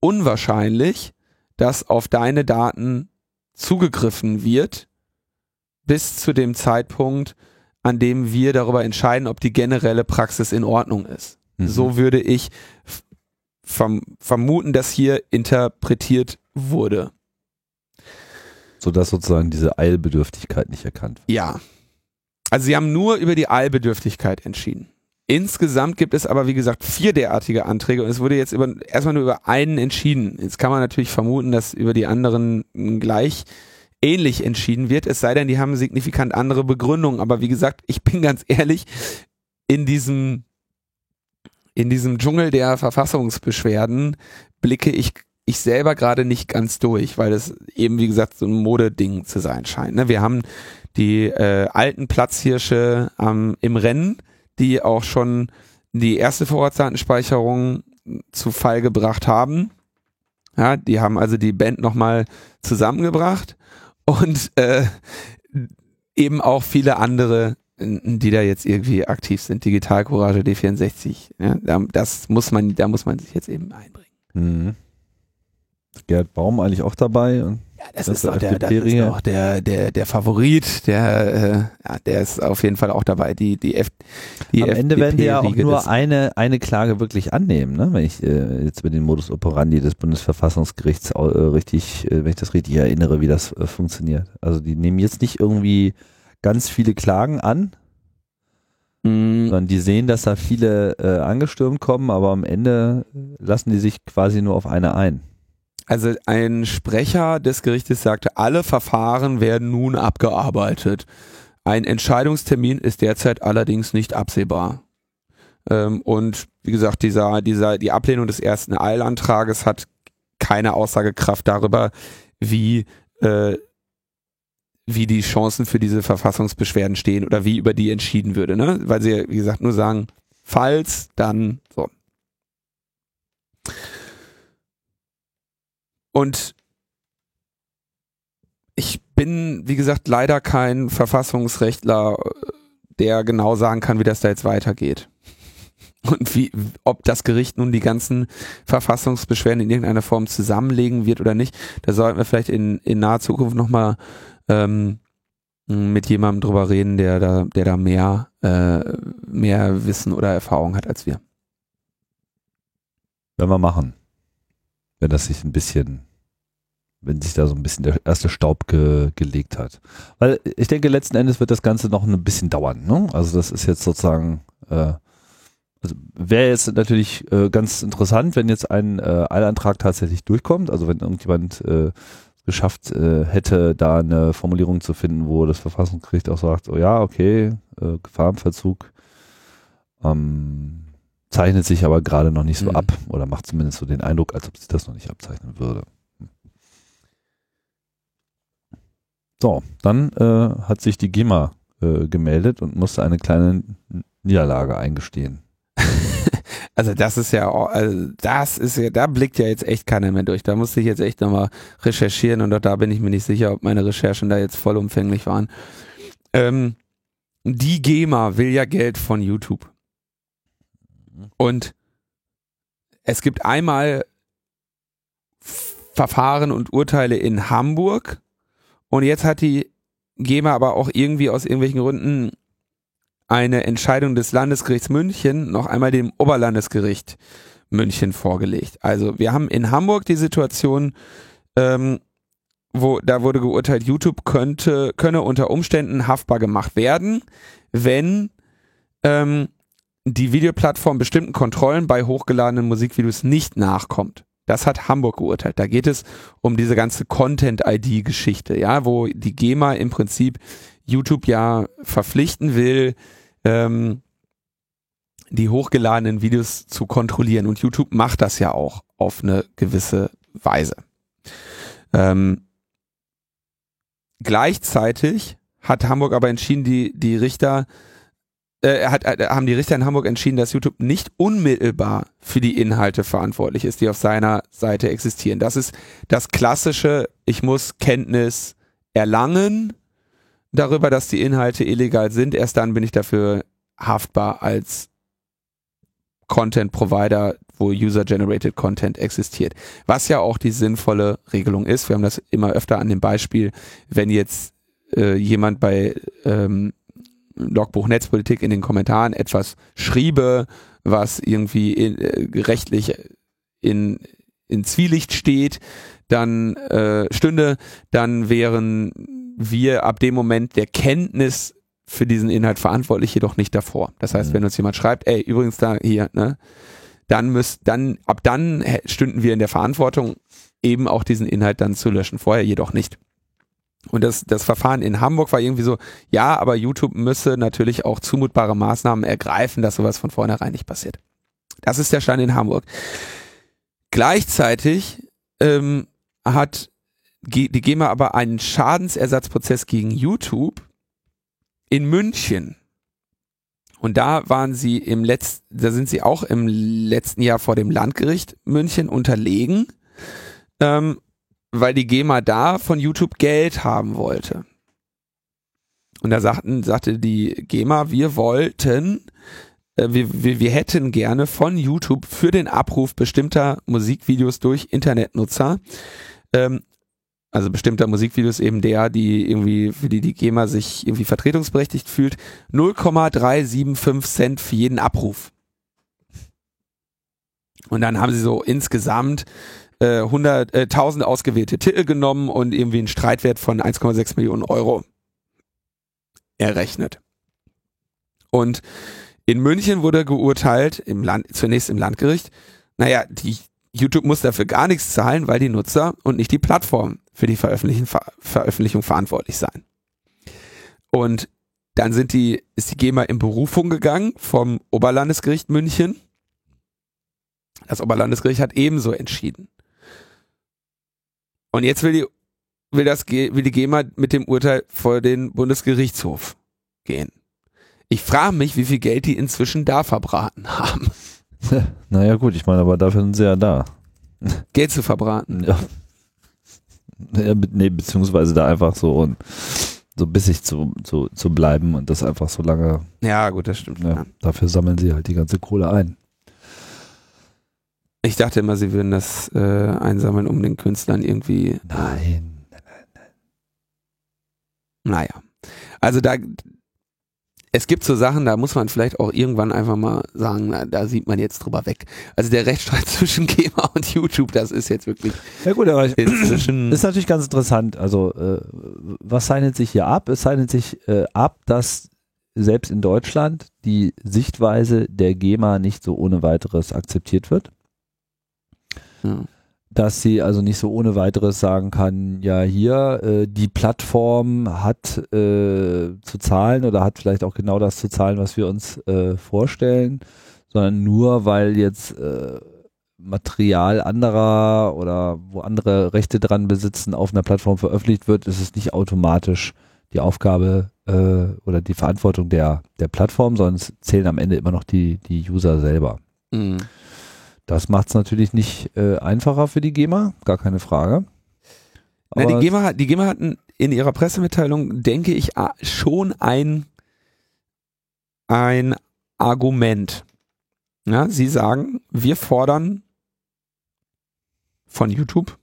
[SPEAKER 2] unwahrscheinlich, dass auf deine Daten zugegriffen wird, bis zu dem Zeitpunkt, an dem wir darüber entscheiden, ob die generelle Praxis in Ordnung ist.
[SPEAKER 1] Mhm.
[SPEAKER 2] So würde ich verm vermuten, dass hier interpretiert wurde.
[SPEAKER 1] Sodass sozusagen diese Eilbedürftigkeit nicht erkannt wird.
[SPEAKER 2] Ja. Also sie haben nur über die Eilbedürftigkeit entschieden. Insgesamt gibt es aber, wie gesagt, vier derartige Anträge und es wurde jetzt über, erstmal nur über einen entschieden. Jetzt kann man natürlich vermuten, dass über die anderen gleich ähnlich entschieden wird, es sei denn, die haben signifikant andere Begründungen. Aber wie gesagt, ich bin ganz ehrlich, in diesem, in diesem Dschungel der Verfassungsbeschwerden blicke ich ich selber gerade nicht ganz durch, weil es eben, wie gesagt, so ein Modeding zu sein scheint. Ne? Wir haben die äh, alten Platzhirsche ähm, im Rennen, die auch schon die erste Vorratsdatenspeicherung zu Fall gebracht haben. Ja, die haben also die Band nochmal zusammengebracht und äh, eben auch viele andere, die da jetzt irgendwie aktiv sind. Digital Courage D64. Ja, das muss man, da muss man sich jetzt eben einbringen. Mhm.
[SPEAKER 1] Gerd Baum eigentlich auch dabei? Und
[SPEAKER 2] ja, das, das ist, auch der, das ist auch der, der, der Favorit, der, äh, ja, der ist auf jeden Fall auch dabei. Die, die F,
[SPEAKER 1] die Am FDP Ende werden die ja auch nur eine, eine Klage wirklich annehmen, ne? wenn ich äh, jetzt mit dem Modus operandi des Bundesverfassungsgerichts äh, richtig, äh, wenn ich das richtig erinnere, wie das äh, funktioniert. Also die nehmen jetzt nicht irgendwie ganz viele Klagen an, mhm. sondern die sehen, dass da viele äh, angestürmt kommen, aber am Ende lassen die sich quasi nur auf eine ein.
[SPEAKER 2] Also ein Sprecher des Gerichtes sagte, alle Verfahren werden nun abgearbeitet. Ein Entscheidungstermin ist derzeit allerdings nicht absehbar. Ähm, und wie gesagt, dieser, dieser, die Ablehnung des ersten Eilantrages hat keine Aussagekraft darüber, wie, äh, wie die Chancen für diese Verfassungsbeschwerden stehen oder wie über die entschieden würde, ne? Weil sie, wie gesagt, nur sagen, falls, dann so. Und ich bin, wie gesagt, leider kein Verfassungsrechtler, der genau sagen kann, wie das da jetzt weitergeht. Und wie, ob das Gericht nun die ganzen Verfassungsbeschwerden in irgendeiner Form zusammenlegen wird oder nicht, da sollten wir vielleicht in, in naher Zukunft nochmal ähm, mit jemandem drüber reden, der da, der da mehr, äh, mehr Wissen oder Erfahrung hat als wir.
[SPEAKER 1] Werden wir machen wenn das sich ein bisschen, wenn sich da so ein bisschen der erste Staub ge, gelegt hat. Weil ich denke, letzten Endes wird das Ganze noch ein bisschen dauern. Ne? Also das ist jetzt sozusagen, äh, also wäre jetzt natürlich äh, ganz interessant, wenn jetzt ein äh, Eilantrag tatsächlich durchkommt. Also wenn irgendjemand äh, geschafft äh, hätte, da eine Formulierung zu finden, wo das Verfassungsgericht auch sagt, oh ja, okay, äh, Gefahr im Verzug. Ähm, zeichnet sich aber gerade noch nicht so mhm. ab oder macht zumindest so den Eindruck, als ob sich das noch nicht abzeichnen würde. So, dann äh, hat sich die GEMA äh, gemeldet und musste eine kleine Niederlage eingestehen.
[SPEAKER 2] also das ist ja, also das ist ja, da blickt ja jetzt echt keiner mehr durch. Da musste ich jetzt echt nochmal recherchieren und auch da bin ich mir nicht sicher, ob meine Recherchen da jetzt vollumfänglich waren. Ähm, die GEMA will ja Geld von YouTube. Und es gibt einmal Verfahren und Urteile in Hamburg und jetzt hat die GEMA aber auch irgendwie aus irgendwelchen Gründen eine Entscheidung des Landesgerichts München noch einmal dem Oberlandesgericht München vorgelegt. Also wir haben in Hamburg die Situation, ähm, wo da wurde geurteilt, YouTube könnte könne unter Umständen haftbar gemacht werden, wenn ähm, die Videoplattform bestimmten Kontrollen bei hochgeladenen Musikvideos nicht nachkommt. Das hat Hamburg geurteilt. Da geht es um diese ganze Content-ID-Geschichte, ja, wo die GEMA im Prinzip YouTube ja verpflichten will, ähm, die hochgeladenen Videos zu kontrollieren. Und YouTube macht das ja auch auf eine gewisse Weise. Ähm, gleichzeitig hat Hamburg aber entschieden, die, die Richter äh, hat, äh, haben die Richter in Hamburg entschieden, dass YouTube nicht unmittelbar für die Inhalte verantwortlich ist, die auf seiner Seite existieren. Das ist das klassische, ich muss Kenntnis erlangen darüber, dass die Inhalte illegal sind. Erst dann bin ich dafür haftbar als Content Provider, wo User-Generated Content existiert. Was ja auch die sinnvolle Regelung ist. Wir haben das immer öfter an dem Beispiel, wenn jetzt äh, jemand bei ähm, Logbuch Netzpolitik in den Kommentaren etwas schriebe, was irgendwie in, äh, rechtlich in, in Zwielicht steht, dann äh, stünde, dann wären wir ab dem Moment der Kenntnis für diesen Inhalt verantwortlich, jedoch nicht davor. Das heißt, mhm. wenn uns jemand schreibt, ey, übrigens da hier, ne, dann müsst, dann, ab dann stünden wir in der Verantwortung, eben auch diesen Inhalt dann zu löschen. Vorher jedoch nicht. Und das, das Verfahren in Hamburg war irgendwie so, ja, aber YouTube müsse natürlich auch zumutbare Maßnahmen ergreifen, dass sowas von vornherein nicht passiert. Das ist der Stand in Hamburg. Gleichzeitig ähm, hat die GEMA aber einen Schadensersatzprozess gegen YouTube in München. Und da waren sie im letzten, da sind sie auch im letzten Jahr vor dem Landgericht München unterlegen, ähm, weil die GEMA da von YouTube Geld haben wollte. Und da sagten, sagte die GEMA, wir wollten, äh, wir, wir, wir hätten gerne von YouTube für den Abruf bestimmter Musikvideos durch Internetnutzer ähm, also bestimmter Musikvideos eben der, die irgendwie, für die die GEMA sich irgendwie vertretungsberechtigt fühlt, 0,375 Cent für jeden Abruf. Und dann haben sie so insgesamt äh, 100, äh, 1000 ausgewählte Titel genommen und irgendwie einen Streitwert von 1,6 Millionen Euro errechnet. Und in München wurde geurteilt, im Land, zunächst im Landgericht, naja, die YouTube muss dafür gar nichts zahlen, weil die Nutzer und nicht die Plattform für die Veröffentlichung, Ver Veröffentlichung verantwortlich seien. Und dann sind die, ist die GEMA in Berufung gegangen vom Oberlandesgericht München. Das Oberlandesgericht hat ebenso entschieden. Und jetzt will die, will das, will die GEMA mit dem Urteil vor den Bundesgerichtshof gehen. Ich frage mich, wie viel Geld die inzwischen da verbraten haben.
[SPEAKER 1] Naja gut, ich meine, aber dafür sind sie ja da.
[SPEAKER 2] Geld zu verbraten.
[SPEAKER 1] Ja. ja nee, beziehungsweise da einfach so und so bissig zu, zu, zu bleiben und das einfach so lange.
[SPEAKER 2] Ja, gut, das stimmt.
[SPEAKER 1] Ja,
[SPEAKER 2] Ja.
[SPEAKER 1] Dafür sammeln sie halt die ganze Kohle ein.
[SPEAKER 2] Ich dachte immer, sie würden das äh, einsammeln, um den Künstlern irgendwie.
[SPEAKER 1] Nein.
[SPEAKER 2] Naja. Also da, es gibt so Sachen, da muss man vielleicht auch irgendwann einfach mal sagen, na, da sieht man jetzt drüber weg. Also der Rechtsstreit zwischen GEMA und YouTube, das ist jetzt wirklich
[SPEAKER 1] Ja gut, aber ich,
[SPEAKER 2] inzwischen.
[SPEAKER 1] ist natürlich ganz interessant. Also äh, was zeichnet sich hier ab? Es zeichnet sich äh, ab, dass selbst in Deutschland die Sichtweise der GEMA nicht so ohne weiteres akzeptiert wird.
[SPEAKER 2] Ja.
[SPEAKER 1] dass sie also nicht so ohne weiteres sagen kann, ja hier, äh, die Plattform hat äh, zu zahlen oder hat vielleicht auch genau das zu zahlen, was wir uns äh, vorstellen, sondern nur weil jetzt äh, Material anderer oder wo andere Rechte dran besitzen auf einer Plattform veröffentlicht wird, ist es nicht automatisch die Aufgabe äh, oder die Verantwortung der, der Plattform, sondern es zählen am Ende immer noch die, die User selber.
[SPEAKER 2] Mhm.
[SPEAKER 1] Das macht es natürlich nicht äh, einfacher für die GEMA, gar keine Frage.
[SPEAKER 2] Na, die, GEMA, die GEMA hatten in ihrer Pressemitteilung, denke ich, schon ein, ein Argument. Ja, sie sagen, wir fordern von YouTube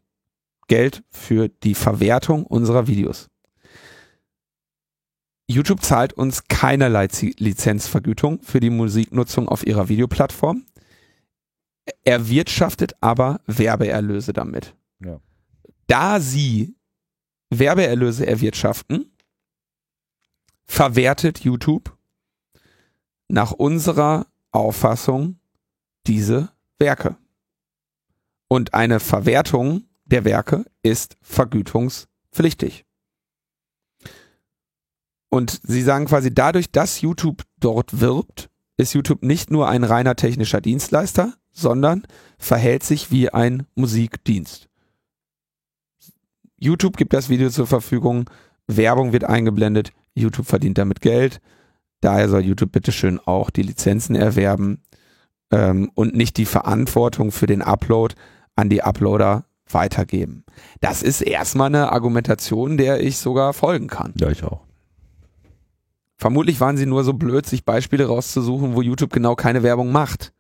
[SPEAKER 2] Geld für die Verwertung unserer Videos. YouTube zahlt uns keinerlei Lizenzvergütung für die Musiknutzung auf ihrer Videoplattform. Erwirtschaftet aber Werbeerlöse damit.
[SPEAKER 1] Ja.
[SPEAKER 2] Da sie Werbeerlöse erwirtschaften, verwertet YouTube nach unserer Auffassung diese Werke. Und eine Verwertung der Werke ist vergütungspflichtig. Und sie sagen quasi, dadurch, dass YouTube dort wirbt, ist YouTube nicht nur ein reiner technischer Dienstleister, sondern verhält sich wie ein Musikdienst. YouTube gibt das Video zur Verfügung, Werbung wird eingeblendet, YouTube verdient damit Geld. Daher soll YouTube bitteschön auch die Lizenzen erwerben ähm, und nicht die Verantwortung für den Upload an die Uploader weitergeben. Das ist erstmal eine Argumentation, der ich sogar folgen kann.
[SPEAKER 1] ja, ich auch.
[SPEAKER 2] Vermutlich waren sie nur so blöd, sich Beispiele rauszusuchen, wo YouTube genau keine Werbung macht.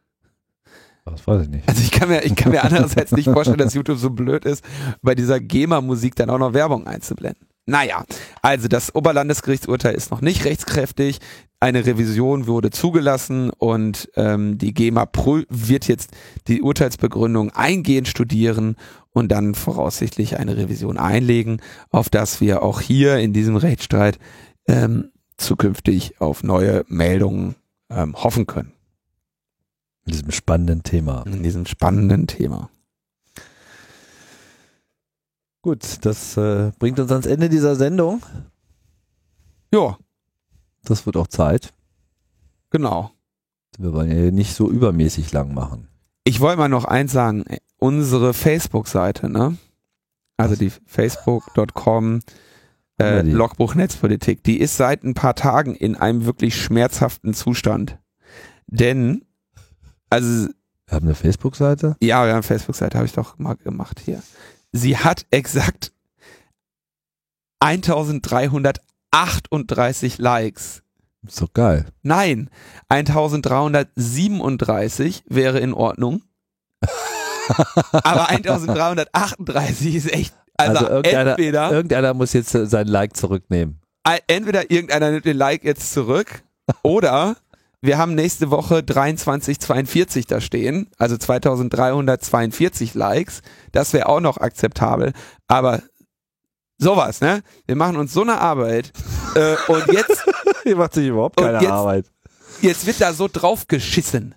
[SPEAKER 1] Das weiß ich nicht.
[SPEAKER 2] Also ich kann mir, ich kann mir andererseits nicht vorstellen, dass YouTube so blöd ist, bei dieser GEMA-Musik dann auch noch Werbung einzublenden. Naja, also das Oberlandesgerichtsurteil ist noch nicht rechtskräftig. Eine Revision wurde zugelassen und ähm, die GEMA wird jetzt die Urteilsbegründung eingehend studieren und dann voraussichtlich eine Revision einlegen, auf das wir auch hier in diesem Rechtsstreit ähm, zukünftig auf neue Meldungen ähm, hoffen können
[SPEAKER 1] Mit diesem spannenden Thema.
[SPEAKER 2] in diesem spannenden Thema.
[SPEAKER 1] Gut, das äh, bringt uns ans Ende dieser Sendung.
[SPEAKER 2] Ja,
[SPEAKER 1] Das wird auch Zeit.
[SPEAKER 2] genau.
[SPEAKER 1] Wir wollen ja nicht so übermäßig lang machen.
[SPEAKER 2] Ich wollte mal noch eins sagen. unsere Facebook-Seite, ne? Also die facebook.com äh? Logbuch Netzpolitik, die ist seit ein paar Tagen in einem wirklich schmerzhaften Zustand. Denn, also
[SPEAKER 1] Wir haben eine Facebook-Seite.
[SPEAKER 2] ja, wir haben Facebook-Seite, habe ich doch mal gemacht hier. Sie hat exakt 1338 Likes.
[SPEAKER 1] Ist doch geil.
[SPEAKER 2] Nein, 1337 wäre in Ordnung. Aber 1338 ist echt, also,
[SPEAKER 1] Also irgendeiner-
[SPEAKER 2] entweder,
[SPEAKER 1] Irgendeiner muss jetzt sein Like zurücknehmen.
[SPEAKER 2] entweder irgendeiner nimmt den Like jetzt zurück oder wir haben nächste Woche 2342 da stehen, also 2342 Likes. Das wäre auch noch akzeptabel. Aber sowas, ne? Wir machen uns so eine Arbeit äh, und jetzt
[SPEAKER 1] Hier macht sich überhaupt keine
[SPEAKER 2] jetzt-
[SPEAKER 1] Arbeit.
[SPEAKER 2] Jetzt wird da so drauf geschissen.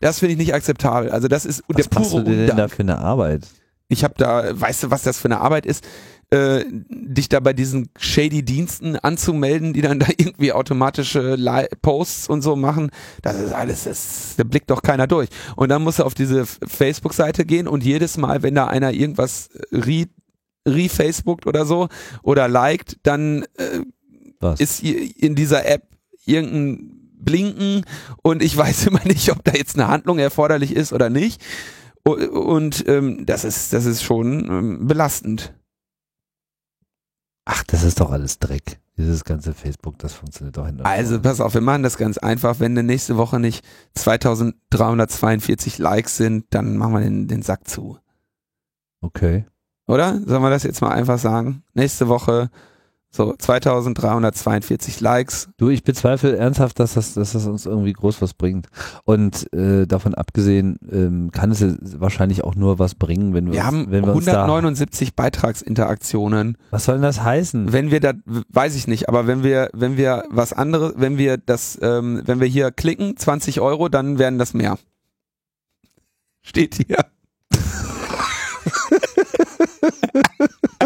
[SPEAKER 2] Das finde ich nicht akzeptabel. Also das ist der
[SPEAKER 1] Was machst
[SPEAKER 2] pure
[SPEAKER 1] du denn da
[SPEAKER 2] Undank.
[SPEAKER 1] für eine Arbeit?
[SPEAKER 2] Ich habe da, weißt du, was das für eine Arbeit ist, äh, dich da bei diesen shady Diensten anzumelden, die dann da irgendwie automatische Li Posts und so machen. Das ist alles, das, da blickt doch keiner durch. Und dann musst du auf diese Facebook-Seite gehen und jedes Mal, wenn da einer irgendwas re re-Facebookt oder so oder liked, dann äh,
[SPEAKER 1] Was?
[SPEAKER 2] ist hier in dieser App irgendein Blinken und ich weiß immer nicht, ob da jetzt eine Handlung erforderlich ist oder nicht. Und ähm, das ist das ist schon ähm, belastend.
[SPEAKER 1] Ach, das ist doch alles Dreck. Dieses ganze Facebook, das funktioniert doch und
[SPEAKER 2] Also pass auf, wir machen das ganz einfach. Wenn denn nächste Woche nicht 2342 Likes sind, dann machen wir den, den Sack zu.
[SPEAKER 1] Okay.
[SPEAKER 2] Oder? Sollen wir das jetzt mal einfach sagen? Nächste Woche so 2342 Likes.
[SPEAKER 1] Du, ich bezweifle ernsthaft, dass das, dass das uns irgendwie groß was bringt. Und äh, davon abgesehen ähm, kann es wahrscheinlich auch nur was bringen, wenn wir,
[SPEAKER 2] Wir
[SPEAKER 1] uns,
[SPEAKER 2] haben
[SPEAKER 1] wenn wir uns da.
[SPEAKER 2] 179 Beitragsinteraktionen.
[SPEAKER 1] Was soll denn das heißen?
[SPEAKER 2] wenn wir da, weiß ich nicht, aber wenn wir, wenn wir was anderes, wenn wir das, ähm, wenn wir hier klicken, 20 Euro, dann werden das mehr. Steht hier.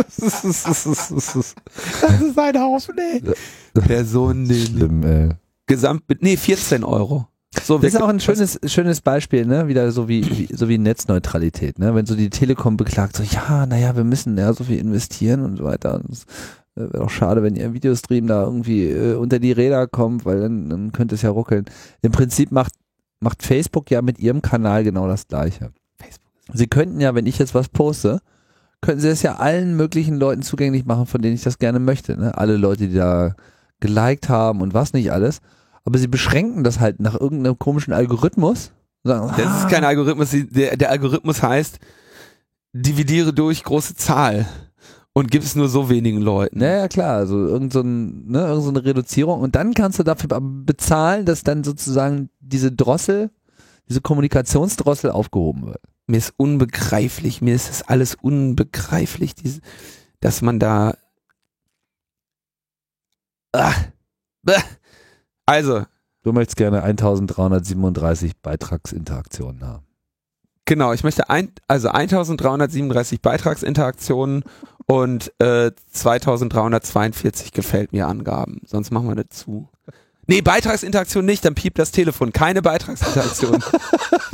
[SPEAKER 1] Das ist, das ist, das ist,
[SPEAKER 2] Das ist ein Haufen, ey. Personen,
[SPEAKER 1] schlimm, ey.
[SPEAKER 2] Gesamt, nee, 14 Euro. So,
[SPEAKER 1] Das ist auch ein schönes, schönes Beispiel, ne? Wieder so wie, wie so wie Netzneutralität, ne? Wenn so die Telekom beklagt, so ja, naja, wir müssen ja so viel investieren und so weiter. Und es äh, wäre auch schade, wenn ihr Videostream da irgendwie äh, unter die Räder kommt, weil dann, dann könnte es ja ruckeln. Im Prinzip macht, macht Facebook ja mit ihrem Kanal genau das gleiche.
[SPEAKER 2] Facebook.
[SPEAKER 1] Sie könnten ja, wenn ich jetzt was poste, könnten sie es ja allen möglichen Leuten zugänglich machen, von denen ich das gerne möchte. Ne? Alle Leute, die da geliked haben und was nicht alles. Aber sie beschränken das halt nach irgendeinem komischen Algorithmus. Sagen,
[SPEAKER 2] Das
[SPEAKER 1] ah,
[SPEAKER 2] ist kein Algorithmus, der, der Algorithmus heißt, dividiere durch große Zahl und gib es nur so wenigen Leuten.
[SPEAKER 1] Ja, ja, klar, also irgend so, ein, ne, irgend so eine Reduzierung und dann kannst du dafür bezahlen, dass dann sozusagen diese Drossel, diese Kommunikationsdrossel aufgehoben wird.
[SPEAKER 2] Mir ist unbegreiflich, mir ist das alles unbegreiflich, diese, dass man da. Ah, also,
[SPEAKER 1] Du möchtest gerne 1337 Beitragsinteraktionen haben.
[SPEAKER 2] genau, ich möchte ein, also 1337 Beitragsinteraktionen und äh, 2342 gefällt mir Angaben. Sonst machen wir das zu. Nee, Beitragsinteraktion nicht, dann piept das Telefon. Keine Beitragsinteraktion.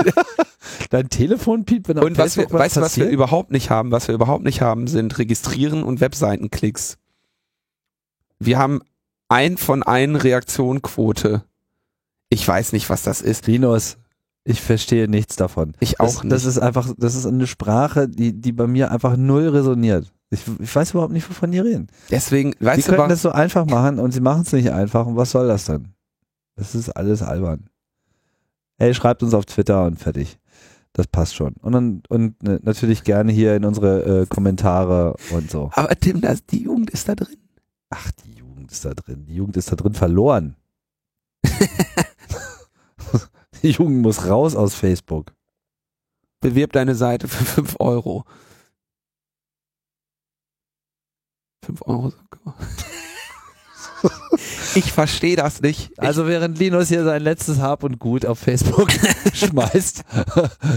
[SPEAKER 1] Dein Telefon piept, wenn
[SPEAKER 2] und was wir,
[SPEAKER 1] Facebook
[SPEAKER 2] weißt du, was wir überhaupt nicht haben? Was wir überhaupt nicht haben, sind Registrieren und Webseitenklicks. Wir haben ein von ein Reaktionquote. Ich weiß nicht, was das ist.
[SPEAKER 1] Linus, ich verstehe nichts davon.
[SPEAKER 2] Ich
[SPEAKER 1] Das,
[SPEAKER 2] auch nicht.
[SPEAKER 1] das ist einfach, das ist eine Sprache, die, die bei mir einfach null resoniert. Ich, ich weiß überhaupt nicht, wovon die reden.
[SPEAKER 2] Deswegen,
[SPEAKER 1] Die
[SPEAKER 2] weißt du,
[SPEAKER 1] könnten das so einfach machen und sie machen es nicht einfach. Und was soll das dann? Das ist alles albern. Hey, schreibt uns auf Twitter und fertig. Das passt schon. Und, dann, und ne, natürlich gerne hier in unsere äh, Kommentare und so.
[SPEAKER 2] aber Tim, das, die Jugend ist da drin.
[SPEAKER 1] Ach, die Jugend ist da drin. Die Jugend ist da drin verloren. die Jugend muss raus aus Facebook.
[SPEAKER 2] Bewirb deine Seite für 5 Euro. 5 Euro. Ich verstehe das nicht. Ich,
[SPEAKER 1] Also während Linus hier sein letztes Hab und Gut auf Facebook schmeißt,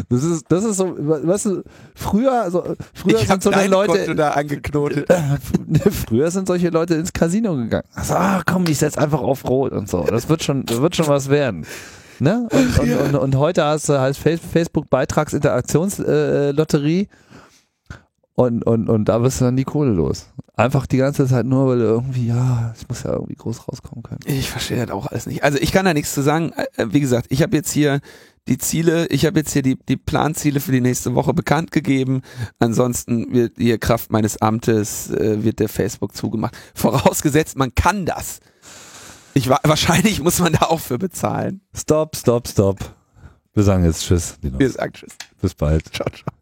[SPEAKER 1] das ist, das ist so, weißt du, früher, also, früher
[SPEAKER 2] ich
[SPEAKER 1] sind so Leute,
[SPEAKER 2] da angeknotet.
[SPEAKER 1] früher sind solche Leute ins Casino gegangen. Also, ah, komm, ich setz einfach auf Rot und so. Das wird schon, das wird schon was werden. Ne? Und, und, und, und heute hast du halt Facebook Beitragsinteraktionslotterie und, und, und da wirst du dann die Kohle los. Einfach die ganze Zeit nur, weil irgendwie, ja, ich muss ja irgendwie groß rauskommen können.
[SPEAKER 2] Ich verstehe das auch alles nicht. Also ich kann da nichts zu sagen. Äh, Wie gesagt, ich habe jetzt hier die Ziele, ich habe jetzt hier die, die Planziele für die nächste Woche bekannt gegeben. Ansonsten wird hier Kraft meines Amtes äh, wird der Facebook zugemacht. Vorausgesetzt, man kann das. Ich, wa- wahrscheinlich muss man da auch für bezahlen.
[SPEAKER 1] Stopp, stopp, stopp. Wir sagen jetzt Tschüss. Linus.
[SPEAKER 2] Wir sagen Tschüss.
[SPEAKER 1] Bis bald.
[SPEAKER 2] Ciao, ciao.